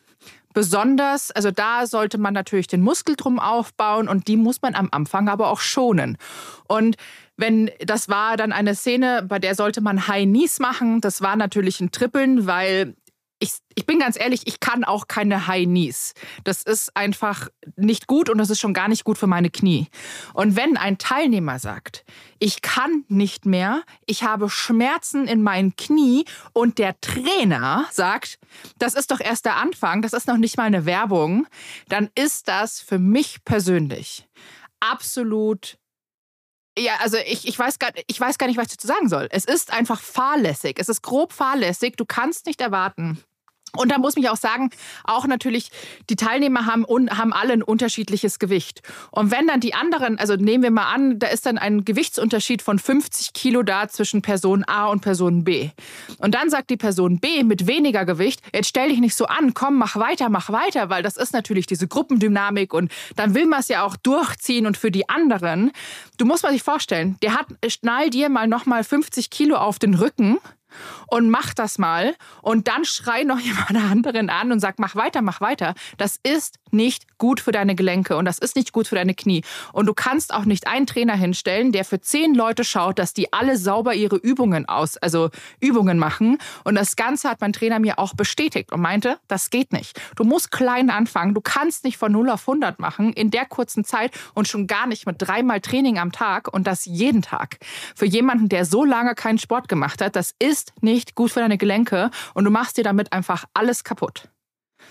besonders, also da sollte man natürlich den Muskel drum aufbauen und die muss man am Anfang aber auch schonen. Und wenn das war dann eine Szene, bei der sollte man High Knees machen. Das war natürlich ein Trippeln, weil ich, ich bin ganz ehrlich, ich kann auch keine High Knees. Das ist einfach nicht gut und das ist schon gar nicht gut für meine Knie. Und wenn ein Teilnehmer sagt, ich kann nicht mehr, ich habe Schmerzen in meinen Knie und der Trainer sagt, das ist doch erst der Anfang, das ist noch nicht mal eine Werbung, dann ist das für mich persönlich absolut ja, also ich, ich, weiß gar, ich weiß gar nicht, was ich dazu sagen soll. Es ist einfach fahrlässig. Es ist grob fahrlässig. Du kannst nicht erwarten, und da muss ich auch sagen, auch natürlich, die Teilnehmer haben, haben alle ein unterschiedliches Gewicht. Und wenn dann die anderen, also nehmen wir mal an, da ist dann ein Gewichtsunterschied von 50 Kilo da zwischen Person A und Person B. Und dann sagt die Person B mit weniger Gewicht, jetzt stell dich nicht so an, komm, mach weiter, mach weiter, weil das ist natürlich diese Gruppendynamik und dann will man es ja auch durchziehen und für die anderen. Du musst mal sich vorstellen, der hat, schnall dir mal nochmal 50 Kilo auf den Rücken und mach das mal und dann schrei noch [LAUGHS] jemand anderen an und sag, mach weiter, mach weiter. Das ist nicht gut für deine Gelenke und das ist nicht gut für deine Knie. Und du kannst auch nicht einen Trainer hinstellen, der für zehn Leute schaut, dass die alle sauber ihre Übungen aus, also Übungen machen. Und das Ganze hat mein Trainer mir auch bestätigt und meinte, das geht nicht. Du musst klein anfangen. Du kannst nicht von 0 auf 100 machen in der kurzen Zeit und schon gar nicht mit dreimal Training am Tag und das jeden Tag. Für jemanden, der so lange keinen Sport gemacht hat, das ist nicht gut für deine Gelenke und du machst dir damit einfach alles kaputt.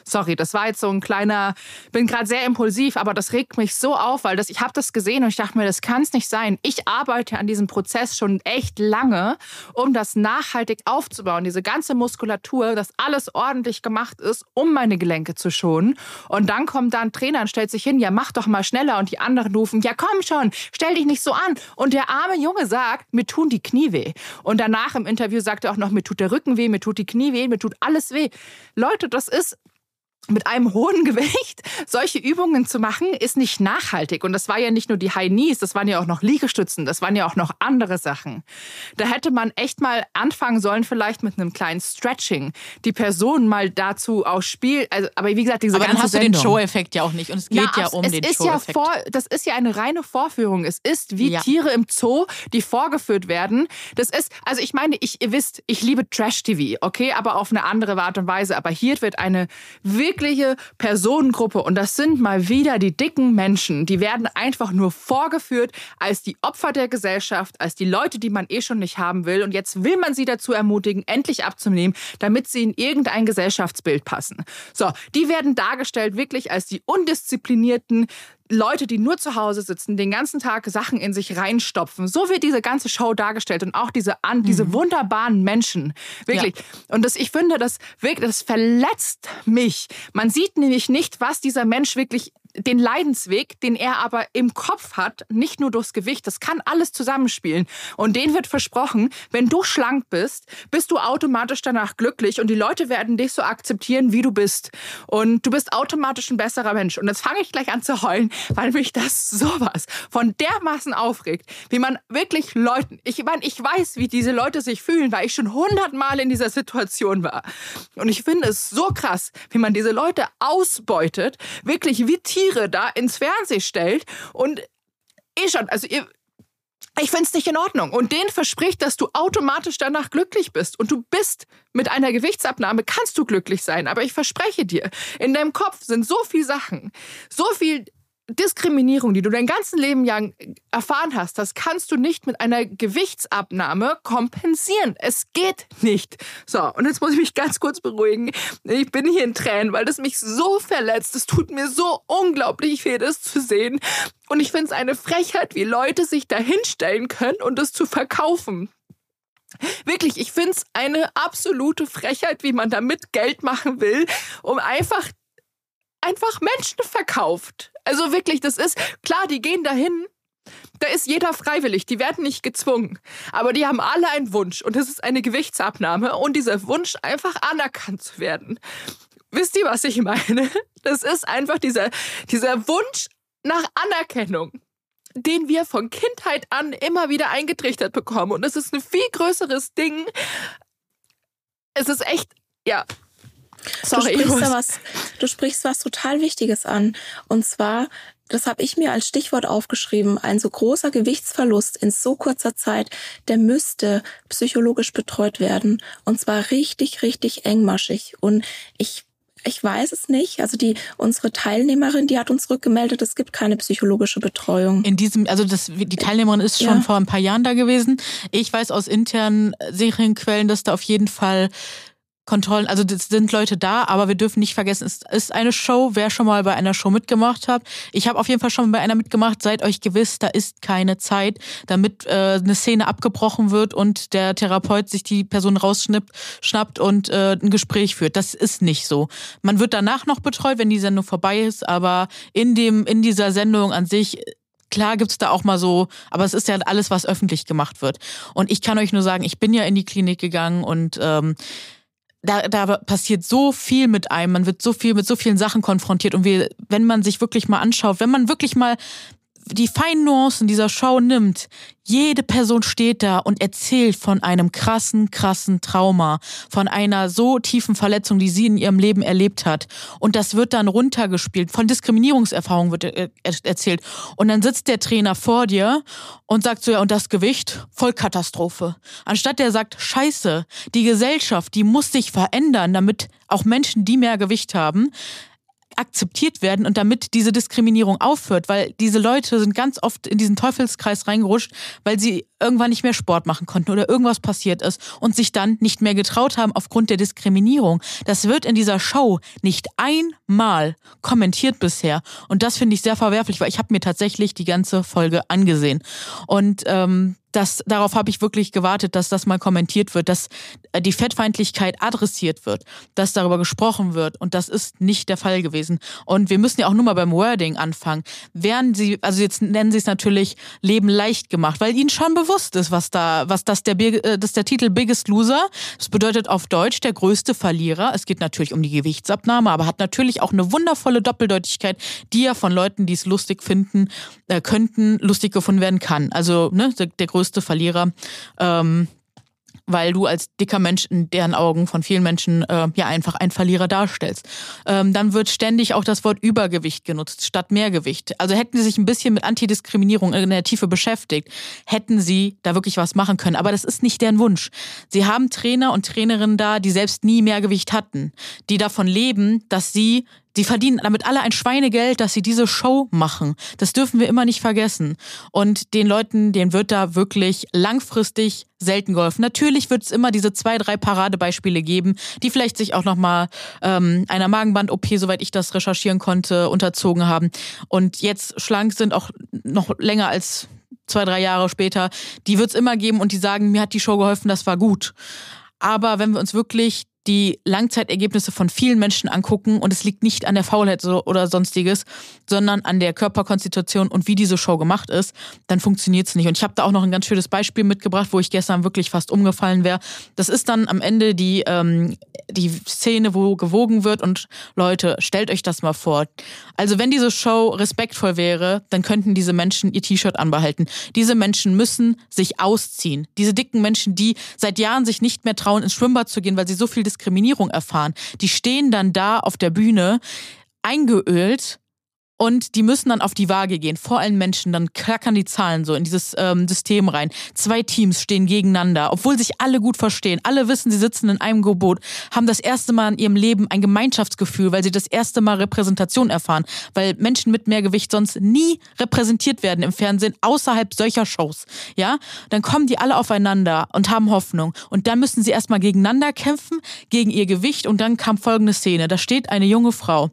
Sorry, das war jetzt so ein kleiner, bin gerade sehr impulsiv, aber das regt mich so auf, weil das, ich habe das gesehen und ich dachte mir, das kann es nicht sein. Ich arbeite an diesem Prozess schon echt lange, um das nachhaltig aufzubauen, diese ganze Muskulatur, dass alles ordentlich gemacht ist, um meine Gelenke zu schonen. Und dann kommt da ein Trainer und stellt sich hin, ja mach doch mal schneller und die anderen rufen, ja komm schon, stell dich nicht so an. Und der arme Junge sagt, mir tun die Knie weh. Und danach im Interview sagt er auch noch, mir tut der Rücken weh, mir tut die Knie weh, mir tut alles weh. Leute, das ist mit einem hohen [LAUGHS] Gewicht solche Übungen zu machen, ist nicht nachhaltig. Und das war ja nicht nur die High Knees, das waren ja auch noch Liegestützen, das waren ja auch noch andere Sachen. Da hätte man echt mal anfangen sollen, vielleicht mit einem kleinen Stretching, die Person mal dazu auch spielt. Also, aber wie gesagt, diese aber ganze dann hast Sendung. du den Show-Effekt ja auch nicht. Und es geht Na, ja um es den ja Show-Effekt. vor, Das ist ja eine reine Vorführung. Es ist wie Ja. Tiere im Zoo, die vorgeführt werden. Das ist, also ich meine, ich, ihr wisst, ich liebe Trash-TV, okay, aber auf eine andere Art und Weise. Aber hier wird eine wirkliche Personengruppe und das sind mal wieder die dicken Menschen. Die werden einfach nur vorgeführt als die Opfer der Gesellschaft, als die Leute, die man eh schon nicht haben will. Und jetzt will man sie dazu ermutigen, endlich abzunehmen, damit sie in irgendein Gesellschaftsbild passen. So, die werden dargestellt wirklich als die undisziplinierten, Leute, die nur zu Hause sitzen, den ganzen Tag Sachen in sich reinstopfen. So wird diese ganze Show dargestellt und auch diese, an, diese wunderbaren Menschen. Wirklich. Und das, ich finde, das wirklich, das verletzt mich. Man sieht nämlich nicht, was dieser Mensch wirklich den Leidensweg, den er aber im Kopf hat, nicht nur durchs Gewicht, das kann alles zusammenspielen. Und den wird versprochen, wenn du schlank bist, bist du automatisch danach glücklich und die Leute werden dich so akzeptieren, wie du bist. Und du bist automatisch ein besserer Mensch. Und jetzt fange ich gleich an zu heulen, weil mich das sowas von dermaßen aufregt, wie man wirklich Leuten, ich meine, ich weiß, wie diese Leute sich fühlen, weil ich schon hundertmal in dieser Situation war. Und ich finde es so krass, wie man diese Leute ausbeutet, wirklich wie Tiere da ins Fernsehen stellt und eh schon, also ihr, ich finde es nicht in Ordnung. Und denen verspricht, dass du automatisch danach glücklich bist. Und du bist mit einer Gewichtsabnahme, kannst du glücklich sein. Aber ich verspreche dir, in deinem Kopf sind so viele Sachen, so viel Diskriminierung, die du dein ganzes Leben lang erfahren hast, das kannst du nicht mit einer Gewichtsabnahme kompensieren. Es geht nicht. So, und jetzt muss ich mich ganz kurz beruhigen. Ich bin hier in Tränen, weil das mich so verletzt. Es tut mir so unglaublich weh, das zu sehen. Und ich finde es eine Frechheit, wie Leute sich da hinstellen können und das zu verkaufen. Wirklich, ich finde es eine absolute Frechheit, wie man damit Geld machen will, um einfach einfach Menschen verkauft. Also wirklich, das ist klar, die gehen dahin. Da ist jeder freiwillig, die werden nicht gezwungen. Aber die haben alle einen Wunsch und das ist eine Gewichtsabnahme und dieser Wunsch, einfach anerkannt zu werden. Wisst ihr, was ich meine? Das ist einfach dieser, dieser Wunsch nach Anerkennung, den wir von Kindheit an immer wieder eingetrichtert bekommen. Und das ist ein viel größeres Ding. Es ist echt, ja, Sorry, du, ich sprichst da was, du sprichst was total Wichtiges an. Und zwar, das habe ich mir als Stichwort aufgeschrieben, ein so großer Gewichtsverlust in so kurzer Zeit, der müsste psychologisch betreut werden. Und zwar richtig, richtig engmaschig. Und ich ich weiß es nicht. Also die unsere Teilnehmerin, die hat uns rückgemeldet, es gibt keine psychologische Betreuung. in diesem, also das, die Teilnehmerin ist schon Ja. vor ein paar Jahren da gewesen. Ich weiß aus internen Serienquellen, dass da auf jeden Fall Kontrollen, also sind Leute da, aber wir dürfen nicht vergessen, es ist eine Show. Wer schon mal bei einer Show mitgemacht hat, ich habe auf jeden Fall schon bei einer mitgemacht. Seid euch gewiss, da ist keine Zeit, damit äh, eine Szene abgebrochen wird und der Therapeut sich die Person rausschnappt schnappt und äh, ein Gespräch führt. Das ist nicht so. Man wird danach noch betreut, wenn die Sendung vorbei ist, aber in dem in dieser Sendung an sich Klar gibt's da auch mal so, aber es ist ja alles, was öffentlich gemacht wird. Und ich kann euch nur sagen, ich bin ja in die Klinik gegangen und ähm, da, da passiert so viel mit einem, man wird so viel mit so vielen Sachen konfrontiert und wir, wenn man sich wirklich mal anschaut, wenn man wirklich mal die feinen Nuancen dieser Show nimmt, jede Person steht da und erzählt von einem krassen, krassen Trauma, von einer so tiefen Verletzung, die sie in ihrem Leben erlebt hat. Und das wird dann runtergespielt. Von Diskriminierungserfahrungen wird erzählt. Und dann sitzt der Trainer vor dir und sagt so, ja, und das Gewicht? Vollkatastrophe. Anstatt der sagt, scheiße, die Gesellschaft, die muss sich verändern, damit auch Menschen, die mehr Gewicht haben, akzeptiert werden und damit diese Diskriminierung aufhört, weil diese Leute sind ganz oft in diesen Teufelskreis reingerutscht, weil sie irgendwann nicht mehr Sport machen konnten oder irgendwas passiert ist und sich dann nicht mehr getraut haben aufgrund der Diskriminierung. Das wird in dieser Show nicht einmal kommentiert bisher und das finde ich sehr verwerflich, weil ich habe mir tatsächlich die ganze Folge angesehen und ähm, das, darauf habe ich wirklich gewartet, dass das mal kommentiert wird, dass äh, die Fettfeindlichkeit adressiert wird, dass darüber gesprochen wird. Und das ist nicht der Fall gewesen. Und wir müssen ja auch nur mal beim Wording anfangen. Wären sie, also jetzt nennen sie es natürlich Leben leicht gemacht, weil ihnen schon bewusst ist, was da, was das der, äh, das der Titel Biggest Loser. Das bedeutet auf Deutsch der größte Verlierer. Es geht natürlich um die Gewichtsabnahme, aber hat natürlich auch eine wundervolle Doppeldeutigkeit, die ja von Leuten, die es lustig finden, äh, könnten, lustig gefunden werden kann. Also ne, der, der größte größte Verlierer. Ähm, weil du als dicker Mensch in deren Augen von vielen Menschen äh, ja einfach ein Verlierer darstellst. Ähm, dann wird ständig auch das Wort Übergewicht genutzt statt Mehrgewicht. Also hätten sie sich ein bisschen mit Antidiskriminierung in der Tiefe beschäftigt, hätten sie da wirklich was machen können. Aber das ist nicht deren Wunsch. Sie haben Trainer und Trainerinnen da, die selbst nie Mehrgewicht hatten, die davon leben, dass sie Sie verdienen damit alle ein Schweinegeld, dass sie diese Show machen. Das dürfen wir immer nicht vergessen. Und den Leuten, denen wird da wirklich langfristig selten geholfen. Natürlich wird es immer diese zwei, drei Paradebeispiele geben, die vielleicht sich auch nochmal ähm, einer Magenband-OP, soweit ich das recherchieren konnte, unterzogen haben. Und jetzt schlank sind auch noch länger als zwei, drei Jahre später. Die wird es immer geben und die sagen, mir hat die Show geholfen, das war gut. Aber wenn wir uns wirklich die Langzeitergebnisse von vielen Menschen angucken und es liegt nicht an der Faulheit oder sonstiges, sondern an der Körperkonstitution und wie diese Show gemacht ist, dann funktioniert es nicht. Und ich habe da auch noch ein ganz schönes Beispiel mitgebracht, wo ich gestern wirklich fast umgefallen wäre. Das ist dann am Ende die, ähm, die Szene, wo gewogen wird und Leute, stellt euch das mal vor. Also wenn diese Show respektvoll wäre, dann könnten diese Menschen ihr T-Shirt anbehalten. Diese Menschen müssen sich ausziehen. Diese dicken Menschen, die seit Jahren sich nicht mehr trauen, ins Schwimmbad zu gehen, weil sie so viel Diskriminierung erfahren. Die stehen dann da auf der Bühne eingeölt und die müssen dann auf die Waage gehen, vor allen Menschen, dann klackern die Zahlen so in dieses ähm, System rein. Zwei Teams stehen gegeneinander, obwohl sich alle gut verstehen. Alle wissen, sie sitzen in einem Gebot, haben das erste Mal in ihrem Leben ein Gemeinschaftsgefühl, weil sie das erste Mal Repräsentation erfahren, weil Menschen mit mehr Gewicht sonst nie repräsentiert werden im Fernsehen, außerhalb solcher Shows. Ja, dann kommen die alle aufeinander und haben Hoffnung. Und dann müssen sie erstmal gegeneinander kämpfen, gegen ihr Gewicht. Und dann kam folgende Szene. Da steht eine junge Frau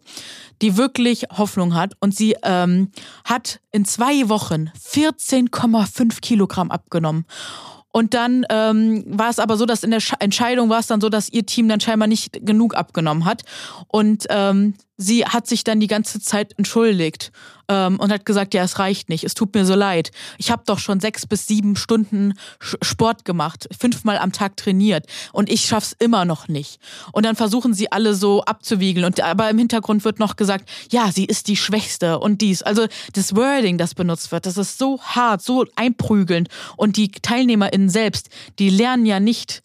die wirklich Hoffnung hat. Und sie ähm, hat in zwei Wochen 14,5 Kilogramm abgenommen. Und dann ähm, war es aber so, dass in der Entscheidung war es dann so, dass ihr Team dann scheinbar nicht genug abgenommen hat. Und ähm, sie hat sich dann die ganze Zeit entschuldigt ähm, und hat gesagt, ja, es reicht nicht, es tut mir so leid. Ich habe doch schon sechs bis sieben Stunden Sport gemacht, fünfmal am Tag trainiert und ich schaff's immer noch nicht. Und dann versuchen sie alle so abzuwiegeln und aber im Hintergrund wird noch gesagt, ja, sie ist die Schwächste und dies. Also das Wording, das benutzt wird, das ist so hart, so einprügelnd und die TeilnehmerInnen selbst, die lernen ja nicht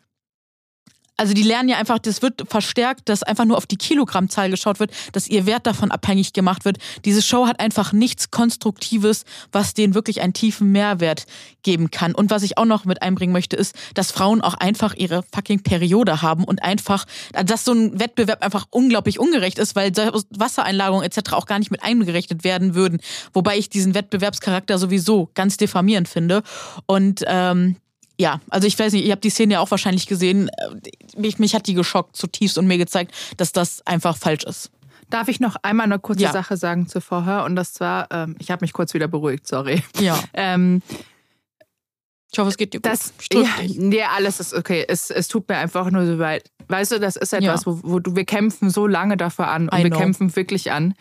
also die lernen ja einfach, das wird verstärkt, dass einfach nur auf die Kilogrammzahl geschaut wird, dass ihr Wert davon abhängig gemacht wird. Diese Show hat einfach nichts Konstruktives, was denen wirklich einen tiefen Mehrwert geben kann. Und was ich auch noch mit einbringen möchte, ist, dass Frauen auch einfach ihre fucking Periode haben und einfach, dass so ein Wettbewerb einfach unglaublich ungerecht ist, weil Wassereinlagerungen etc. auch gar nicht mit eingerechnet werden würden. Wobei ich diesen Wettbewerbscharakter sowieso ganz diffamierend finde. Und ähm, ja, also ich weiß nicht, ihr habt die Szene ja auch wahrscheinlich gesehen. Mich, mich hat die geschockt zutiefst und mir gezeigt, dass das einfach falsch ist. Darf ich noch einmal eine kurze ja. Sache sagen zu vorher? Und das zwar, ähm, ich habe mich kurz wieder beruhigt, sorry. Ja. [LAUGHS] ähm, ich hoffe, es geht dir gut. Das, ja, nee, alles ist okay. Es, es tut mir einfach nur so weit. Weißt du, das ist etwas, ja. wo, wo du, wir kämpfen so lange dafür an und I wir know. kämpfen wirklich an.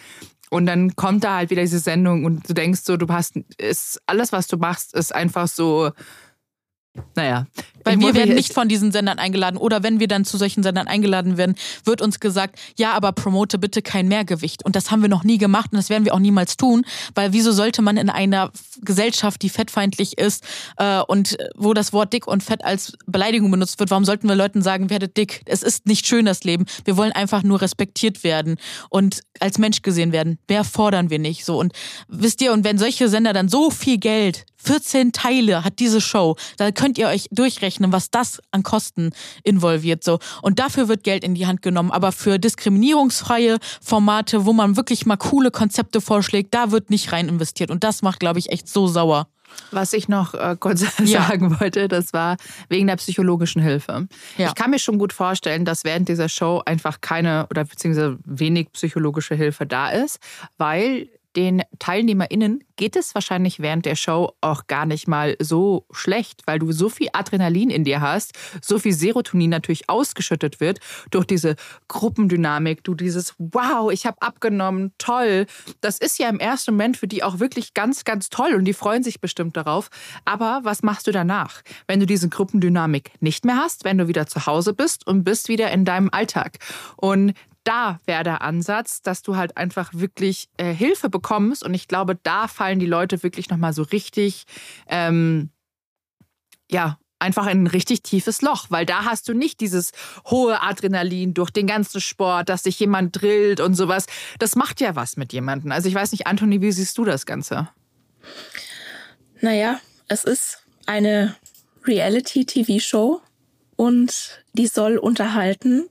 Und dann kommt da halt wieder diese Sendung und du denkst so, du hast, ist, alles, was du machst, ist einfach so, naja, Weil wir werden nicht von diesen Sendern eingeladen oder wenn wir dann zu solchen Sendern eingeladen werden, wird uns gesagt, ja, aber promote bitte kein Mehrgewicht. Und das haben wir noch nie gemacht und das werden wir auch niemals tun, weil wieso sollte man in einer Gesellschaft, die fettfeindlich ist äh, und wo das Wort dick und fett als Beleidigung benutzt wird, warum sollten wir Leuten sagen, werdet dick? Es ist nicht schön, das Leben. Wir wollen einfach nur respektiert werden und als Mensch gesehen werden. Mehr fordern wir nicht. So und wisst ihr, und wenn solche Sender dann so viel Geld 14 Teile hat diese Show. Da könnt ihr euch durchrechnen, was das an Kosten involviert so. Und dafür wird Geld in die Hand genommen. Aber für diskriminierungsfreie Formate, wo man wirklich mal coole Konzepte vorschlägt, da wird nicht rein investiert. Und das macht, glaube ich, echt so sauer. Was ich noch äh, kurz [LAUGHS] ja. sagen wollte, das war wegen der psychologischen Hilfe. Ja. Ich kann mir schon gut vorstellen, dass während dieser Show einfach keine oder beziehungsweise wenig psychologische Hilfe da ist, weil den TeilnehmerInnen geht es wahrscheinlich während der Show auch gar nicht mal so schlecht, weil du so viel Adrenalin in dir hast, so viel Serotonin natürlich ausgeschüttet wird durch diese Gruppendynamik, du dieses Wow, ich habe abgenommen, toll. Das ist ja im ersten Moment für die auch wirklich ganz, ganz toll und die freuen sich bestimmt darauf. Aber was machst du danach, wenn du diese Gruppendynamik nicht mehr hast, wenn du wieder zu Hause bist und bist wieder in deinem Alltag? Und da wäre der Ansatz, dass du halt einfach wirklich äh, Hilfe bekommst. Und ich glaube, da fallen die Leute wirklich nochmal so richtig, ähm, ja, einfach in ein richtig tiefes Loch, weil da hast du nicht dieses hohe Adrenalin durch den ganzen Sport, dass sich jemand drillt und sowas. Das macht ja was mit jemandem. Also ich weiß nicht, Anthony, wie siehst du das Ganze? Naja, es ist eine Reality-TV-Show und die soll unterhalten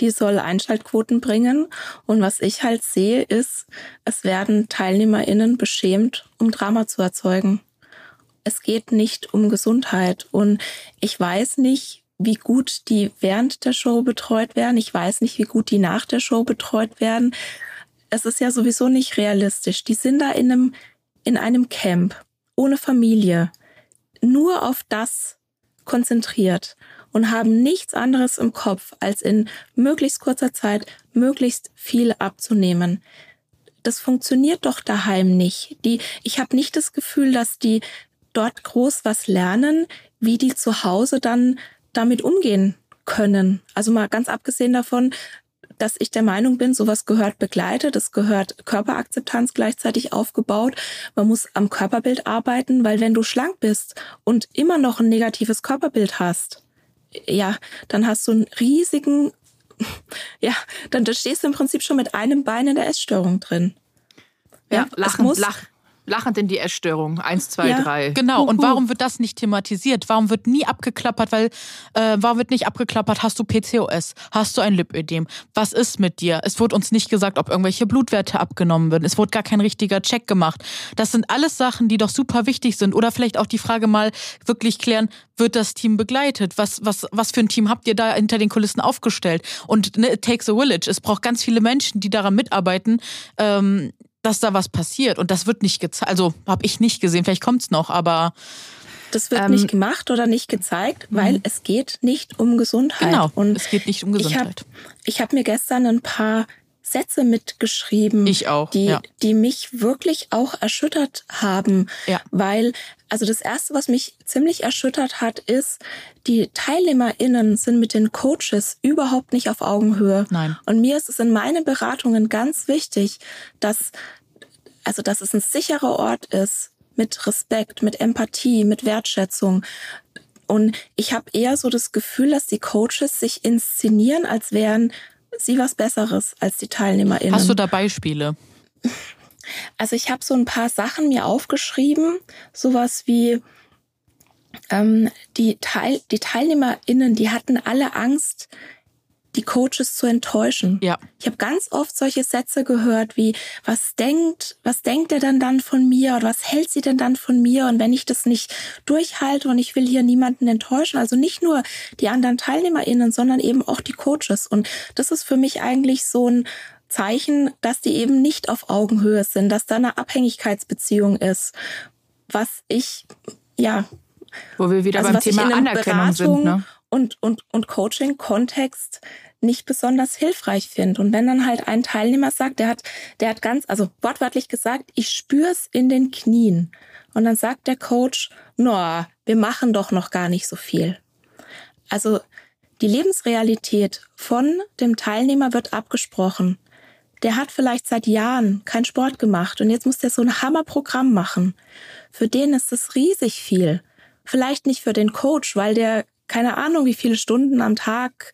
die soll Einschaltquoten bringen. Und was ich halt sehe, ist, es werden TeilnehmerInnen beschämt, um Drama zu erzeugen. Es geht nicht um Gesundheit. Und ich weiß nicht, wie gut die während der Show betreut werden. Ich weiß nicht, wie gut die nach der Show betreut werden. Es ist ja sowieso nicht realistisch. Die sind da in einem, in einem Camp, ohne Familie, nur auf das konzentriert und haben nichts anderes im Kopf, als in möglichst kurzer Zeit möglichst viel abzunehmen. Das funktioniert doch daheim nicht. Die, ich habe nicht das Gefühl, dass die dort groß was lernen, wie die zu Hause dann damit umgehen können. Also mal ganz abgesehen davon, dass ich der Meinung bin, sowas gehört begleitet, es gehört Körperakzeptanz gleichzeitig aufgebaut. Man muss am Körperbild arbeiten, weil wenn du schlank bist und immer noch ein negatives Körperbild hast, ja, dann hast du einen riesigen, [LAUGHS] ja, dann da stehst du im Prinzip schon mit einem Bein in der Essstörung drin. Ja, ja lachen, muss, lach, lachend in die Essstörung. Eins, zwei, ja. drei. Genau. Und warum wird das nicht thematisiert? Warum wird nie abgeklappert? Weil, äh, warum wird nicht abgeklappert? Hast du PCOS? Hast du ein Lipödem? Was ist mit dir? Es wurde uns nicht gesagt, ob irgendwelche Blutwerte abgenommen werden. Es wurde gar kein richtiger Check gemacht. Das sind alles Sachen, die doch super wichtig sind. Oder vielleicht auch die Frage mal wirklich klären, wird das Team begleitet? Was, was, was für ein Team habt ihr da hinter den Kulissen aufgestellt? Und ne, it takes a village. Es braucht ganz viele Menschen, die daran mitarbeiten, ähm, dass da was passiert. Und das wird nicht gezeigt. Also habe ich nicht gesehen. Vielleicht kommt es noch, aber. Das wird ähm, nicht gemacht oder nicht gezeigt, weil mhm. es geht nicht um Gesundheit. Genau, und es geht nicht um Gesundheit. Ich habe hab mir gestern ein paar Sätze mitgeschrieben, ich auch, die, ja. die mich wirklich auch erschüttert haben. Ja. Weil, also das Erste, was mich ziemlich erschüttert hat, ist, die TeilnehmerInnen sind mit den Coaches überhaupt nicht auf Augenhöhe. Nein. Und mir ist es in meinen Beratungen ganz wichtig, dass, also, dass es ein sicherer Ort ist, mit Respekt, mit Empathie, mit Wertschätzung. Und ich habe eher so das Gefühl, dass die Coaches sich inszenieren, als wären sie was Besseres als die TeilnehmerInnen. Hast du da Beispiele? Also ich habe so ein paar Sachen mir aufgeschrieben, sowas wie ähm, die, Teil, die TeilnehmerInnen, die hatten alle Angst, die Coaches zu enttäuschen. Ja. Ich habe ganz oft solche Sätze gehört wie, was denkt, was denkt er denn dann von mir oder was hält sie denn dann von mir und wenn ich das nicht durchhalte und ich will hier niemanden enttäuschen, also nicht nur die anderen TeilnehmerInnen, sondern eben auch die Coaches und das ist für mich eigentlich so ein Zeichen, dass die eben nicht auf Augenhöhe sind, dass da eine Abhängigkeitsbeziehung ist, was ich, ja, wo wir wieder also beim Thema Anerkennung Beratung sind, ne? Und, und, und Coaching-Kontext nicht besonders hilfreich finde. Und wenn dann halt ein Teilnehmer sagt, der hat, der hat ganz, also wortwörtlich gesagt, ich spür's in den Knien. Und dann sagt der Coach, no, wir machen doch noch gar nicht so viel. Also die Lebensrealität von dem Teilnehmer wird abgesprochen. Der hat vielleicht seit Jahren keinen Sport gemacht und jetzt muss der so ein Hammerprogramm machen. Für den ist es riesig viel. Vielleicht nicht für den Coach, weil der keine Ahnung, wie viele Stunden am Tag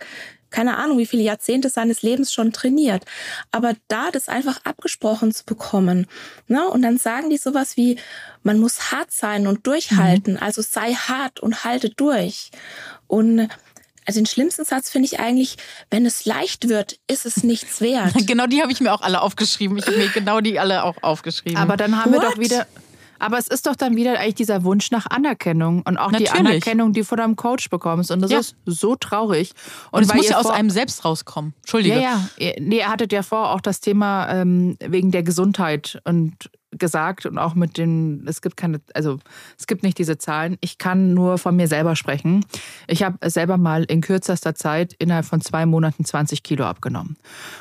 keine Ahnung, wie viele Jahrzehnte seines Lebens schon trainiert. Aber da das einfach abgesprochen zu bekommen, ne? Und dann sagen die sowas wie, man muss hart sein und durchhalten. Mhm. Also sei hart und halte durch. Und also den schlimmsten Satz finde ich eigentlich, wenn es leicht wird, ist es nichts [LAUGHS] wert. genau die habe ich mir auch alle aufgeschrieben. Ich habe mir genau die alle auch aufgeschrieben. Aber dann haben What? wir doch wieder aber es ist doch dann wieder eigentlich dieser Wunsch nach Anerkennung und auch Natürlich. die Anerkennung, die du von deinem Coach bekommst. Und das ja. ist so traurig. Und, es muss ja aus einem selbst rauskommen. Entschuldige. Ja, ja. Nee, ihr hattet ja vor auch das Thema ähm, wegen der Gesundheit und gesagt und auch mit den, es gibt keine, also es gibt nicht diese Zahlen. Ich kann nur von mir selber sprechen. Ich habe selber mal in kürzester Zeit innerhalb von zwei Monaten 20 Kilo abgenommen.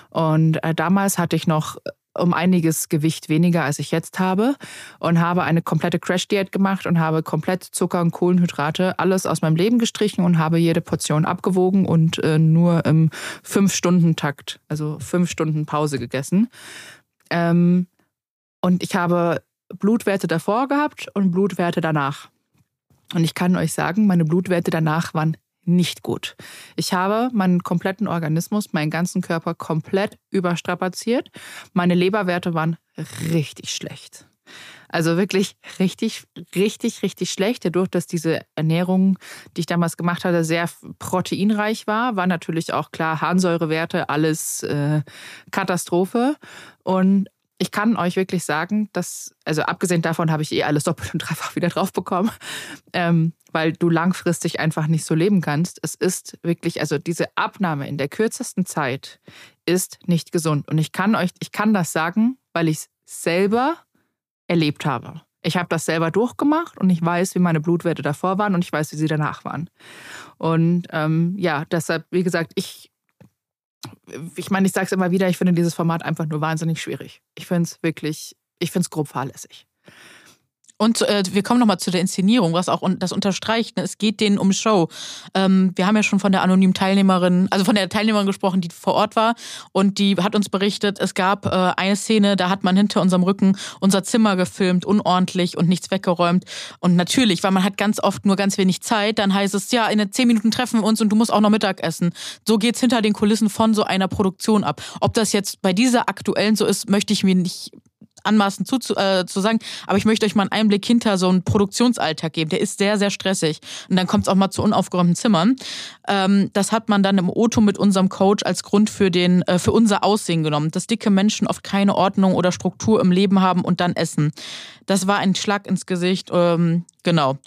Und äh, damals hatte ich noch um einiges Gewicht weniger, als ich jetzt habe und habe eine komplette Crash-Diät gemacht und habe komplett Zucker und Kohlenhydrate alles aus meinem Leben gestrichen und habe jede Portion abgewogen und äh, nur im Fünf-Stunden-Takt, also fünf Stunden Pause gegessen. Ähm, und ich habe Blutwerte davor gehabt und Blutwerte danach. Und ich kann euch sagen, meine Blutwerte danach waren nicht gut. Ich habe meinen kompletten Organismus, meinen ganzen Körper komplett überstrapaziert. Meine Leberwerte waren richtig schlecht. Also wirklich richtig, richtig, richtig schlecht. Dadurch, dass diese Ernährung, die ich damals gemacht hatte, sehr proteinreich war, war natürlich auch klar Harnsäurewerte, alles äh, Katastrophe. Und ich kann euch wirklich sagen, dass, also abgesehen davon habe ich eh alles doppelt und dreifach wieder drauf bekommen, [LAUGHS] ähm, weil du langfristig einfach nicht so leben kannst. Es ist wirklich, also diese Abnahme in der kürzesten Zeit ist nicht gesund. Und ich kann euch, ich kann das sagen, weil ich es selber erlebt habe. Ich habe das selber durchgemacht und ich weiß, wie meine Blutwerte davor waren und ich weiß, wie sie danach waren. Und ähm, ja, deshalb, wie gesagt, ich ich meine, ich sage es immer wieder, ich finde dieses Format einfach nur wahnsinnig schwierig. Ich finde es wirklich, ich finde es grob fahrlässig. Und äh, wir kommen nochmal zu der Inszenierung, was auch das unterstreicht. Ne? Es geht denen um Show. Ähm, wir haben ja schon von der anonymen Teilnehmerin, also von der Teilnehmerin gesprochen, die vor Ort war. Und die hat uns berichtet, es gab äh, eine Szene, da hat man hinter unserem Rücken unser Zimmer gefilmt, unordentlich und nichts weggeräumt. Und natürlich, weil man hat ganz oft nur ganz wenig Zeit, dann heißt es, ja, in zehn Minuten treffen wir uns und du musst auch noch Mittag essen. So geht's hinter den Kulissen von so einer Produktion ab. Ob das jetzt bei dieser aktuellen so ist, möchte ich mir nicht anmaßen zu, äh, zu sagen, aber ich möchte euch mal einen Einblick hinter so einen Produktionsalltag geben. Der ist sehr, sehr stressig. Und dann kommt es auch mal zu unaufgeräumten Zimmern. Ähm, das hat man dann im Auto mit unserem Coach als Grund für, den, äh, für unser Aussehen genommen, dass dicke Menschen oft keine Ordnung oder Struktur im Leben haben und dann essen. Das war ein Schlag ins Gesicht, ähm, genau.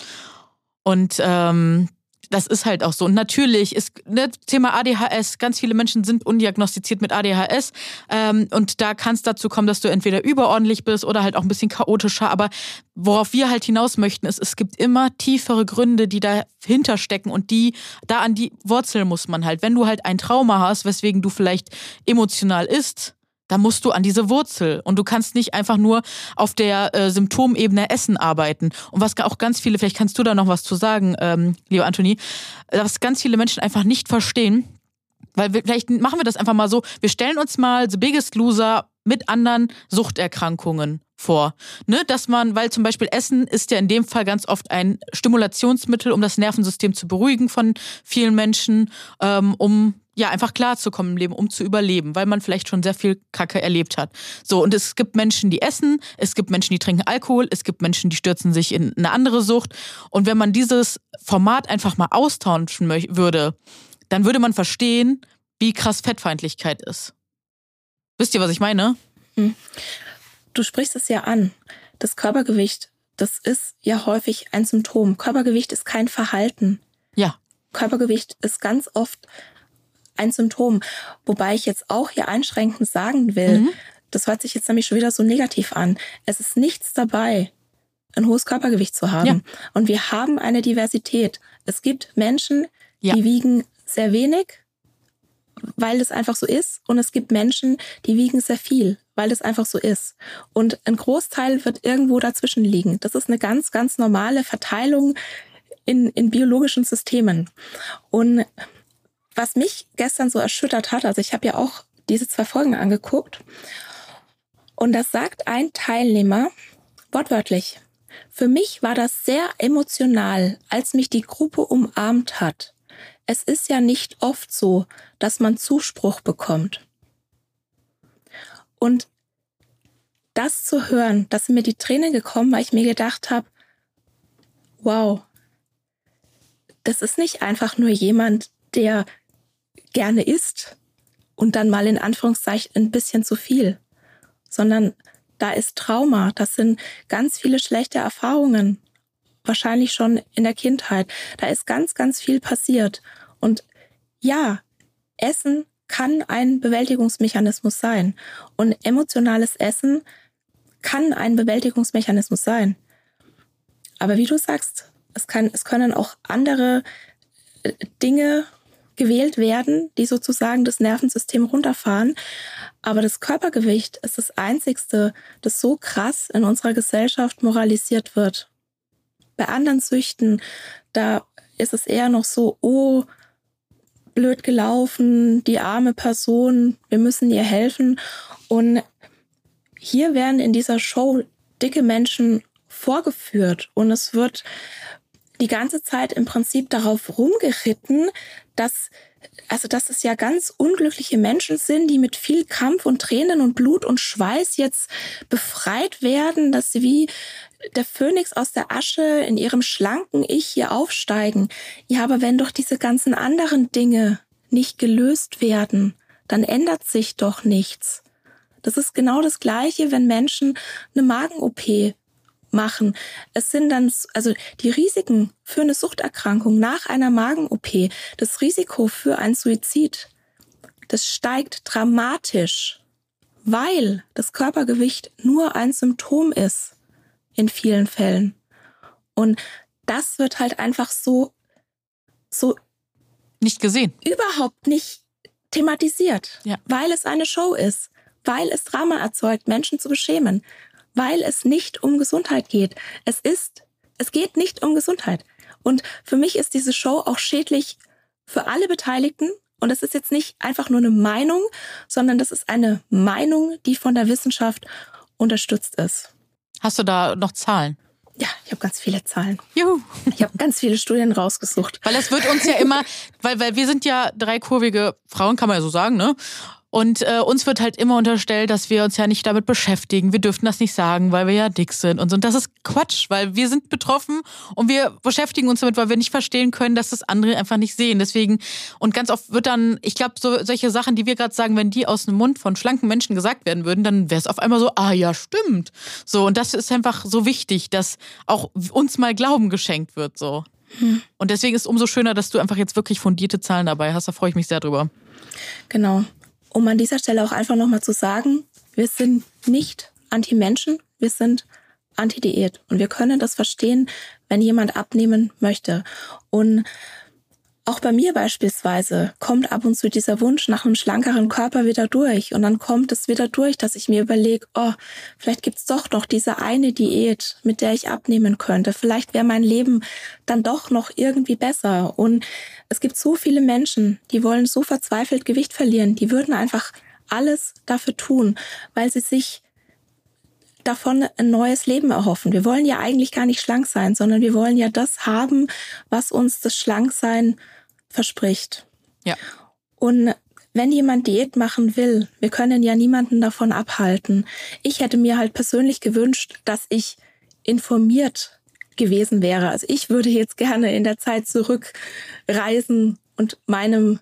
Und ähm, das ist halt auch so. Und natürlich ist ne, Thema ADHS, ganz viele Menschen sind undiagnostiziert mit ADHS. Ähm, und da kann es dazu kommen, dass du entweder überordentlich bist oder halt auch ein bisschen chaotischer. Aber worauf wir halt hinaus möchten, ist, es gibt immer tiefere Gründe, die dahinter stecken und die, da an die Wurzel muss man halt. Wenn du halt ein Trauma hast, weswegen du vielleicht emotional isst, da musst du an diese Wurzel und du kannst nicht einfach nur auf der äh, Symptomebene Essen arbeiten. Und was auch ganz viele, vielleicht kannst du da noch was zu sagen, ähm, lieber Anthony, was ganz viele Menschen einfach nicht verstehen, weil wir, vielleicht machen wir das einfach mal so, wir stellen uns mal The Biggest Loser mit anderen Suchterkrankungen vor. Ne, dass man, weil zum Beispiel Essen ist ja in dem Fall ganz oft ein Stimulationsmittel, um das Nervensystem zu beruhigen von vielen Menschen, ähm, um ja, einfach klarzukommen im Leben, um zu überleben, weil man vielleicht schon sehr viel Kacke erlebt hat. So, und es gibt Menschen, die essen, es gibt Menschen, die trinken Alkohol, es gibt Menschen, die stürzen sich in eine andere Sucht. Und wenn man dieses Format einfach mal austauschen würde, dann würde man verstehen, wie krass Fettfeindlichkeit ist. Wisst ihr, was ich meine? Hm. Du sprichst es ja an. Das Körpergewicht, das ist ja häufig ein Symptom. Körpergewicht ist kein Verhalten. Ja. Körpergewicht ist ganz oft ein Symptom. Wobei ich jetzt auch hier einschränkend sagen will, mhm. das hört sich jetzt nämlich schon wieder so negativ an. Es ist nichts dabei, ein hohes Körpergewicht zu haben. Ja. Und wir haben eine Diversität. Es gibt Menschen, ja. die wiegen sehr wenig, weil es einfach so ist. Und es gibt Menschen, die wiegen sehr viel, weil es einfach so ist. Und ein Großteil wird irgendwo dazwischen liegen. Das ist eine ganz, ganz normale Verteilung in, in biologischen Systemen. Und was mich gestern so erschüttert hat, also ich habe ja auch diese zwei Folgen angeguckt, und das sagt ein Teilnehmer wortwörtlich. Für mich war das sehr emotional, als mich die Gruppe umarmt hat. Es ist ja nicht oft so, dass man Zuspruch bekommt. Und das zu hören, dass mir die Tränen gekommen, weil ich mir gedacht habe, wow, das ist nicht einfach nur jemand, der gerne isst und dann mal in Anführungszeichen ein bisschen zu viel, sondern da ist Trauma, das sind ganz viele schlechte Erfahrungen, wahrscheinlich schon in der Kindheit. Da ist ganz, ganz viel passiert. Und ja, Essen kann ein Bewältigungsmechanismus sein. Und emotionales Essen kann ein Bewältigungsmechanismus sein. Aber wie du sagst, es, kann, es können auch andere äh, Dinge gewählt werden, die sozusagen das Nervensystem runterfahren. Aber das Körpergewicht ist das Einzigste, das so krass in unserer Gesellschaft moralisiert wird. Bei anderen Süchten, da ist es eher noch so, oh, blöd gelaufen, die arme Person, wir müssen ihr helfen. Und hier werden in dieser Show dicke Menschen vorgeführt und es wird die ganze Zeit im Prinzip darauf rumgeritten, dass also dass es ja ganz unglückliche Menschen sind, die mit viel Kampf und Tränen und Blut und Schweiß jetzt befreit werden, dass sie wie der Phönix aus der Asche in ihrem schlanken Ich hier aufsteigen. Ja, aber wenn doch diese ganzen anderen Dinge nicht gelöst werden, dann ändert sich doch nichts. Das ist genau das Gleiche, wenn Menschen eine Magen-OP machen. Es sind dann, also die Risiken für eine Suchterkrankung nach einer Magen-OP, das Risiko für ein Suizid, das steigt dramatisch, weil das Körpergewicht nur ein Symptom ist in vielen Fällen. Und das wird halt einfach so, so nicht gesehen. Überhaupt nicht thematisiert, ja. weil es eine Show ist, weil es Drama erzeugt, Menschen zu beschämen, weil es nicht um Gesundheit geht. Es ist, es geht nicht um Gesundheit. Und für mich ist diese Show auch schädlich für alle Beteiligten. Und es ist jetzt nicht einfach nur eine Meinung, sondern das ist eine Meinung, die von der Wissenschaft unterstützt ist. Hast du da noch Zahlen? Ja, ich habe ganz viele Zahlen. Juhu. Ich habe ganz viele Studien rausgesucht. Weil es wird uns ja immer, [LAUGHS] weil, weil wir sind ja drei kurvige Frauen, kann man ja so sagen, ne? Und äh, uns wird halt immer unterstellt, dass wir uns ja nicht damit beschäftigen. Wir dürften das nicht sagen, weil wir ja dick sind und so. Und das ist Quatsch, weil wir sind betroffen und wir beschäftigen uns damit, weil wir nicht verstehen können, dass das andere einfach nicht sehen. Deswegen, und ganz oft wird dann, ich glaube, so, solche Sachen, die wir gerade sagen, wenn die aus dem Mund von schlanken Menschen gesagt werden würden, dann wäre es auf einmal so, ah ja, stimmt. So, und das ist einfach so wichtig, dass auch uns mal Glauben geschenkt wird. so. Hm. Und deswegen ist es umso schöner, dass du einfach jetzt wirklich fundierte Zahlen dabei hast. Da freue ich mich sehr drüber. Genau um an dieser Stelle auch einfach nochmal zu sagen, wir sind nicht Anti-Menschen, wir sind Anti-Diät. Und wir können das verstehen, wenn jemand abnehmen möchte. Und auch bei mir beispielsweise kommt ab und zu dieser Wunsch nach einem schlankeren Körper wieder durch. Und dann kommt es wieder durch, dass ich mir überlege, oh, vielleicht gibt's doch noch diese eine Diät, mit der ich abnehmen könnte. Vielleicht wäre mein Leben dann doch noch irgendwie besser. Und es gibt so viele Menschen, die wollen so verzweifelt Gewicht verlieren. Die würden einfach alles dafür tun, weil sie sich davon ein neues Leben erhoffen. Wir wollen ja eigentlich gar nicht schlank sein, sondern wir wollen ja das haben, was uns das Schlanksein verspricht. Ja. Und wenn jemand Diät machen will, wir können ja niemanden davon abhalten. Ich hätte mir halt persönlich gewünscht, dass ich informiert gewesen wäre. Also ich würde jetzt gerne in der Zeit zurückreisen und meinem,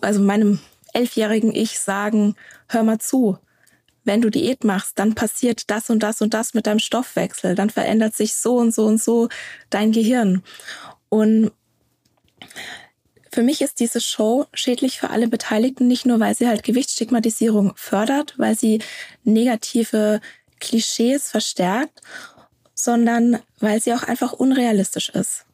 also meinem elfjährigen Ich sagen, hör mal zu. Wenn du Diät machst, dann passiert das und das und das mit deinem Stoffwechsel. Dann verändert sich so und so und so dein Gehirn. Und für mich ist diese Show schädlich für alle Beteiligten, nicht nur, weil sie halt Gewichtsstigmatisierung fördert, weil sie negative Klischees verstärkt, sondern weil sie auch einfach unrealistisch ist.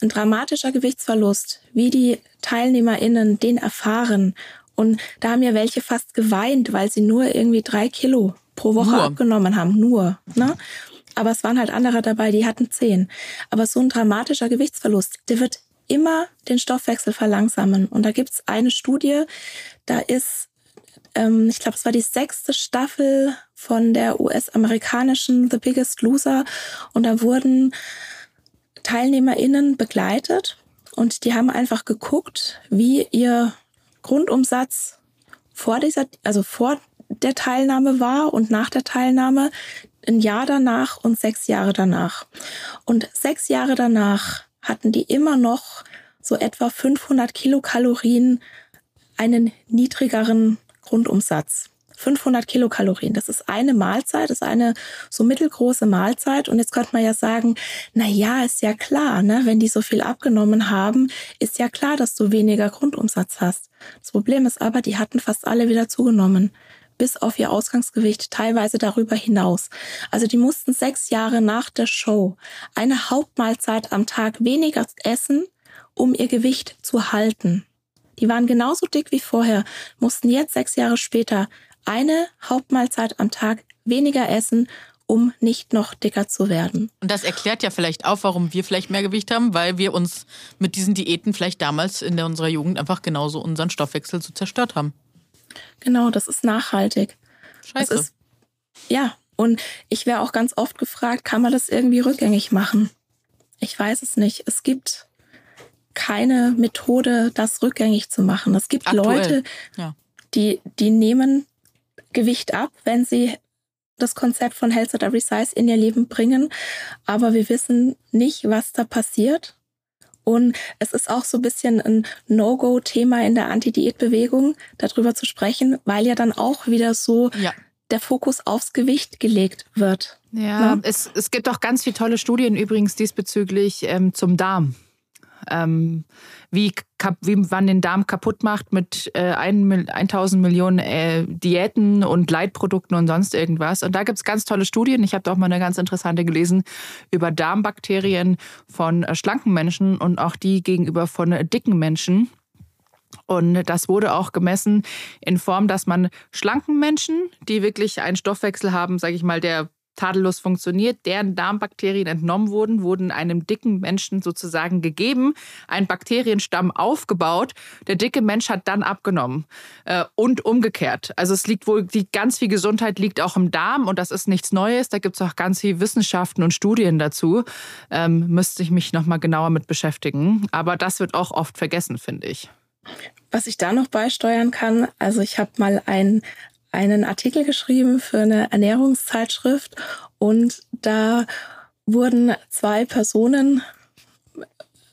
Ein dramatischer Gewichtsverlust, wie die TeilnehmerInnen den erfahren. Und da haben ja welche fast geweint, weil sie nur irgendwie drei Kilo pro Woche nur. abgenommen haben. Nur. Ne? aber es waren halt andere dabei, die hatten zehn. Aber so ein dramatischer Gewichtsverlust, der wird immer den Stoffwechsel verlangsamen. Und da gibt's eine Studie, da ist, ähm, ich glaube, es war die sechste Staffel von der US-amerikanischen The Biggest Loser. Und da wurden TeilnehmerInnen begleitet und die haben einfach geguckt, wie ihr Grundumsatz vor dieser, also vor der Teilnahme war und nach der Teilnahme, ein Jahr danach und sechs Jahre danach. Und sechs Jahre danach hatten die immer noch so etwa 500 Kilokalorien einen niedrigeren Grundumsatz. 500 Kilokalorien. Das ist eine Mahlzeit, das ist eine so mittelgroße Mahlzeit. Und jetzt könnte man ja sagen, na ja, ist ja klar, ne? Wenn die so viel abgenommen haben, ist ja klar, dass du weniger Grundumsatz hast. Das Problem ist aber, die hatten fast alle wieder zugenommen bis auf ihr Ausgangsgewicht, teilweise darüber hinaus. Also die mussten sechs Jahre nach der Show eine Hauptmahlzeit am Tag weniger essen, um ihr Gewicht zu halten. Die waren genauso dick wie vorher, mussten jetzt sechs Jahre später eine Hauptmahlzeit am Tag weniger essen, um nicht noch dicker zu werden. Und das erklärt ja vielleicht auch, warum wir vielleicht mehr Gewicht haben, weil wir uns mit diesen Diäten vielleicht damals in unserer Jugend einfach genauso unseren Stoffwechsel so zerstört haben. Genau, das ist nachhaltig. Scheiße. Ist, ja, und ich wäre auch ganz oft gefragt, kann man das irgendwie rückgängig machen? Ich weiß es nicht. Es gibt keine Methode, das rückgängig zu machen. Es gibt Aktuell. Leute, ja. die, die nehmen Gewicht ab, wenn sie das Konzept von Health at Every Size in ihr Leben bringen. Aber wir wissen nicht, was da passiert. Und es ist auch so ein bisschen ein No-Go-Thema in der Anti-Diät-Bewegung, darüber zu sprechen, weil ja dann auch wieder so ja. der Fokus aufs Gewicht gelegt wird. Ja, ja? Es, es gibt auch ganz viele tolle Studien übrigens diesbezüglich ähm, zum Darm ähm, wie, wie man den Darm kaputt macht mit äh, ein, 1000 Millionen äh, Diäten und Leitprodukten und sonst irgendwas. Und da gibt es ganz tolle Studien. Ich habe da auch mal eine ganz interessante gelesen über Darmbakterien von äh, schlanken Menschen und auch die gegenüber von äh, dicken Menschen. Und das wurde auch gemessen in Form, dass man schlanken Menschen, die wirklich einen Stoffwechsel haben, sage ich mal, der tadellos funktioniert, deren Darmbakterien entnommen wurden, wurden einem dicken Menschen sozusagen gegeben, ein Bakterienstamm aufgebaut. Der dicke Mensch hat dann abgenommen äh, und umgekehrt. Also es liegt wohl, die ganz viel Gesundheit liegt auch im Darm und das ist nichts Neues. Da gibt es auch ganz viel Wissenschaften und Studien dazu. Ähm, müsste ich mich nochmal genauer mit beschäftigen. Aber das wird auch oft vergessen, finde ich. Was ich da noch beisteuern kann, also ich habe mal ein einen Artikel geschrieben für eine Ernährungszeitschrift und da wurden zwei Personen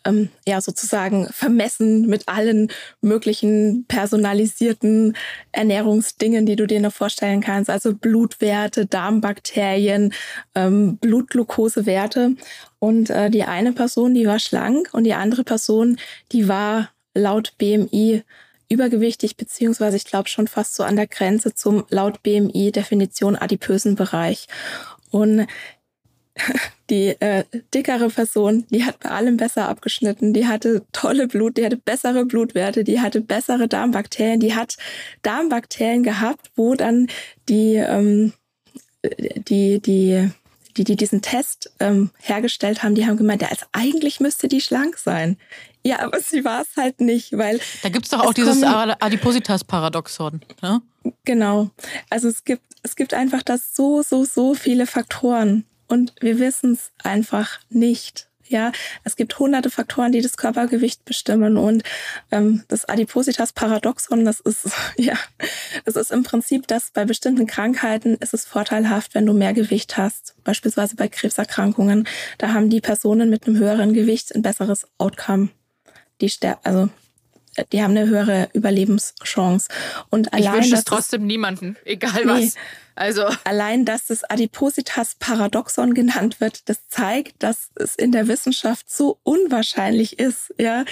ähm, ja sozusagen vermessen mit allen möglichen personalisierten Ernährungsdingen, die du dir noch vorstellen kannst, also Blutwerte, Darmbakterien, ähm, Blutglukosewerte. Und äh, die eine Person, die war schlank und die andere Person, die war laut BMI übergewichtig, beziehungsweise ich glaube schon fast so an der Grenze zum laut BMI-Definition adipösen Bereich. Und [LAUGHS] die äh, dickere Person, die hat bei allem besser abgeschnitten, die hatte tolle Blut, die hatte bessere Blutwerte, die hatte bessere Darmbakterien, die hat Darmbakterien gehabt, wo dann die, ähm, die, die, die, die diesen Test ähm, hergestellt haben, die haben gemeint, ja, also eigentlich müsste die schlank sein. Ja, aber sie war es halt nicht, weil. Da gibt es doch auch dieses Adipositas-Paradoxon. Ne? Genau. Also es gibt, es gibt einfach das so, so, so viele Faktoren. Und wir wissen es einfach nicht. Ja, es gibt hunderte Faktoren, die das Körpergewicht bestimmen und ähm, das Adipositas-Paradoxon, das ist [LAUGHS] ja, das ist im Prinzip, dass bei bestimmten Krankheiten ist es vorteilhaft, wenn du mehr Gewicht hast. Beispielsweise bei Krebserkrankungen, da haben die Personen mit einem höheren Gewicht ein besseres Outcome die ster also die haben eine höhere Überlebenschance. Und allein, ich wünsche es trotzdem niemanden, egal nee, was. Also allein, dass das Adipositas-Paradoxon genannt wird, das zeigt, dass es in der Wissenschaft so unwahrscheinlich ist, ja,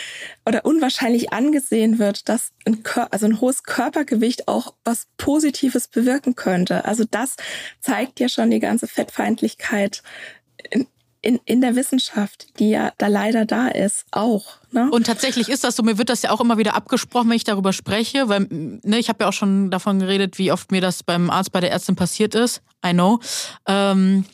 oder unwahrscheinlich angesehen wird, dass ein, also ein hohes Körpergewicht auch was Positives bewirken könnte. Also das zeigt ja schon die ganze Fettfeindlichkeit in, in, in der Wissenschaft, die ja da leider da ist, auch. Ne? Und tatsächlich ist das so, mir wird das ja auch immer wieder abgesprochen, wenn ich darüber spreche, weil ne, ich habe ja auch schon davon geredet, wie oft mir das beim Arzt, bei der Ärztin passiert ist. I know. Ähm,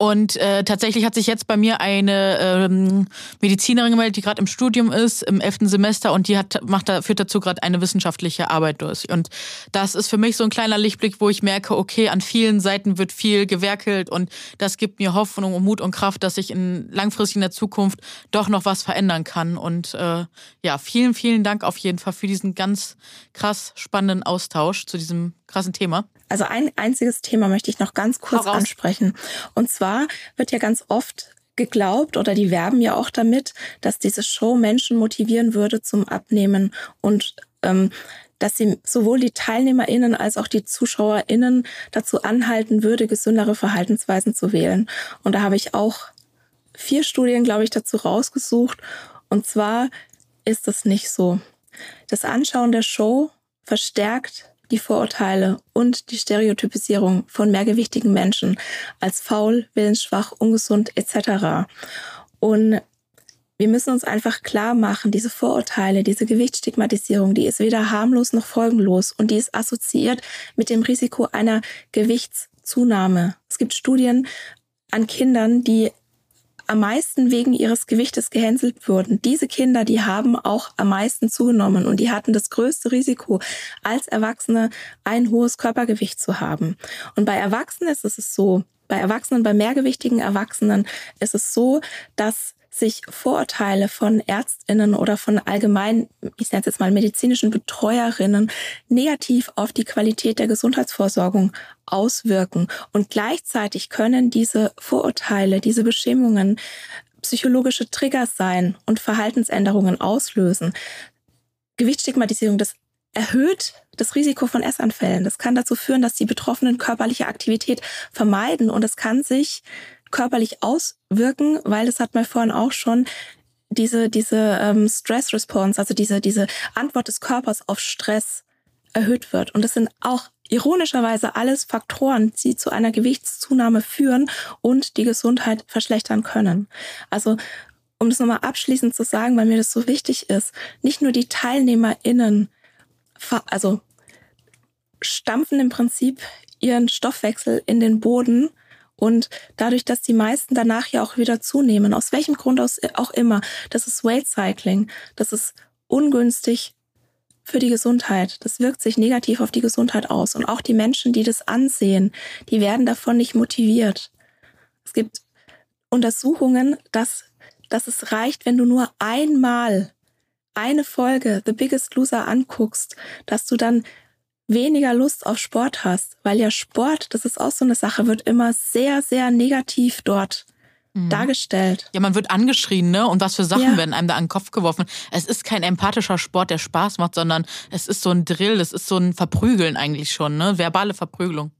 Und äh, tatsächlich hat sich jetzt bei mir eine ähm, Medizinerin gemeldet, die gerade im Studium ist, im elften Semester und die hat, macht da, führt dazu gerade eine wissenschaftliche Arbeit durch. Und das ist für mich so ein kleiner Lichtblick, wo ich merke, okay, an vielen Seiten wird viel gewerkelt und das gibt mir Hoffnung und Mut und Kraft, dass ich in langfristig in der Zukunft doch noch was verändern kann. Und äh, ja, vielen, vielen Dank auf jeden Fall für diesen ganz krass spannenden Austausch zu diesem krassen Thema. Also ein einziges Thema möchte ich noch ganz kurz ansprechen. Und zwar wird ja ganz oft geglaubt oder die werben ja auch damit, dass diese Show Menschen motivieren würde zum Abnehmen und ähm, dass sie sowohl die TeilnehmerInnen als auch die ZuschauerInnen dazu anhalten würde, gesündere Verhaltensweisen zu wählen. Und da habe ich auch vier Studien, glaube ich, dazu rausgesucht. Und zwar ist das nicht so. Das Anschauen der Show verstärkt die Vorurteile und die Stereotypisierung von mehrgewichtigen Menschen als faul, willensschwach, ungesund etc. Und wir müssen uns einfach klar machen, diese Vorurteile, diese Gewichtsstigmatisierung, die ist weder harmlos noch folgenlos und die ist assoziiert mit dem Risiko einer Gewichtszunahme. Es gibt Studien an Kindern, die am meisten wegen ihres Gewichtes gehänselt wurden. Diese Kinder, die haben auch am meisten zugenommen und die hatten das größte Risiko, als Erwachsene ein hohes Körpergewicht zu haben. Und bei Erwachsenen ist es so, bei Erwachsenen, bei mehrgewichtigen Erwachsenen ist es so, dass sich Vorurteile von Ärztinnen oder von allgemein, ich nenne es jetzt mal medizinischen Betreuerinnen, negativ auf die Qualität der Gesundheitsvorsorgung auswirken. Und gleichzeitig können diese Vorurteile, diese Bestimmungen psychologische Triggers sein und Verhaltensänderungen auslösen. Gewichtsstigmatisierung, das erhöht das Risiko von Essanfällen. Das kann dazu führen, dass die Betroffenen körperliche Aktivität vermeiden und es kann sich körperlich auswirken, weil das hat man vorhin auch schon diese diese ähm, Stress Response, also diese diese Antwort des Körpers auf Stress erhöht wird. Und das sind auch ironischerweise alles Faktoren, die zu einer Gewichtszunahme führen und die Gesundheit verschlechtern können. Also um das nochmal abschließend zu sagen, weil mir das so wichtig ist, nicht nur die TeilnehmerInnen, also stampfen im Prinzip ihren Stoffwechsel in den Boden und dadurch, dass die meisten danach ja auch wieder zunehmen, aus welchem Grund auch immer, das ist Weight Cycling, das ist ungünstig für die Gesundheit. Das wirkt sich negativ auf die Gesundheit aus. Und auch die Menschen, die das ansehen, die werden davon nicht motiviert. Es gibt Untersuchungen, dass, dass es reicht, wenn du nur einmal eine Folge The Biggest Loser anguckst, dass du dann weniger Lust auf Sport hast, weil ja Sport, das ist auch so eine Sache, wird immer sehr, sehr negativ dort mhm. dargestellt. Ja, man wird angeschrien, ne? Und was für Sachen ja. werden einem da an den Kopf geworfen. Es ist kein empathischer Sport, der Spaß macht, sondern es ist so ein Drill, es ist so ein Verprügeln eigentlich schon, ne? Verbale Verprügelung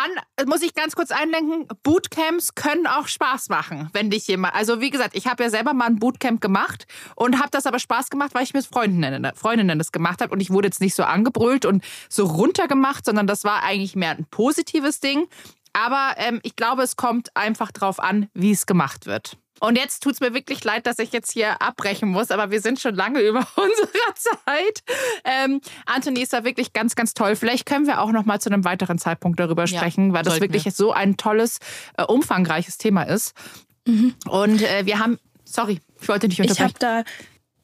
kann, muss ich ganz kurz einlenken, Bootcamps können auch Spaß machen, wenn dich jemand, also wie gesagt, ich habe ja selber mal ein Bootcamp gemacht und habe das aber Spaß gemacht, weil ich mit Freundinnen, Freundinnen das gemacht habe und ich wurde jetzt nicht so angebrüllt und so runtergemacht, sondern das war eigentlich mehr ein positives Ding. Aber ähm, ich glaube, es kommt einfach drauf an, wie es gemacht wird. Und jetzt tut es mir wirklich leid, dass ich jetzt hier abbrechen muss, aber wir sind schon lange [LAUGHS] über unserer Zeit. Ähm, Anthony ist da wirklich ganz, ganz toll. Vielleicht können wir auch noch mal zu einem weiteren Zeitpunkt darüber sprechen, ja, weil das wirklich wir. so ein tolles, äh, umfangreiches Thema ist. Mhm. Und äh, wir haben, sorry, ich wollte nicht unterbrechen. Ich habe da,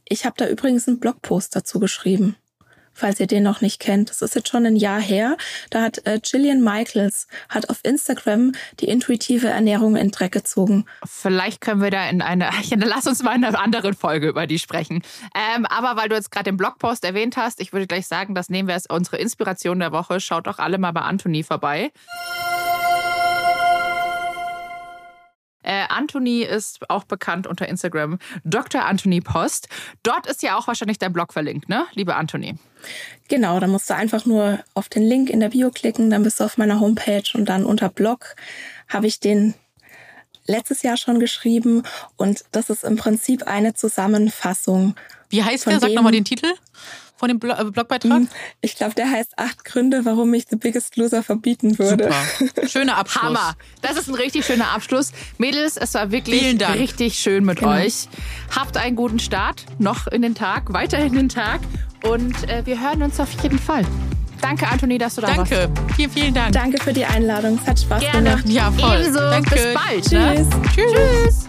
ich habe da übrigens einen Blogpost dazu geschrieben falls ihr den noch nicht kennt. Das ist jetzt schon ein Jahr her. Da hat äh, Gillian Michaels hat auf Instagram die intuitive Ernährung in Dreck gezogen. Vielleicht können wir da in einer, [LAUGHS] lass uns mal in einer anderen Folge über die sprechen. Ähm, aber weil du jetzt gerade den Blogpost erwähnt hast, ich würde gleich sagen, das nehmen wir als unsere Inspiration der Woche. Schaut doch alle mal bei Anthony vorbei. Anthony ist auch bekannt unter Instagram Dr. Anthony Post. Dort ist ja auch wahrscheinlich dein Blog verlinkt, ne, liebe Anthony? Genau, da musst du einfach nur auf den Link in der Bio klicken, dann bist du auf meiner Homepage und dann unter Blog habe ich den letztes Jahr schon geschrieben und das ist im Prinzip eine Zusammenfassung. Wie heißt der? Sag nochmal den Titel von dem äh, Blogbeitrag? Hm, ich glaube, der heißt acht Gründe, warum ich The Biggest Loser verbieten würde. Super. Schöner [LAUGHS] Abschluss. Hammer. Das ist ein richtig schöner Abschluss. Mädels, es war wirklich richtig schön mit genau. euch. Habt einen guten Start noch in den Tag, weiter in den Tag und äh, wir hören uns auf jeden Fall. Danke, Anthony, dass du da Danke. warst. Danke. Vielen, vielen Dank. Danke für die Einladung. Es hat Spaß Gerne. gemacht. Ja, voll. Ebenso. Danke. Bis bald. Tschüss. Ne? Tschüss.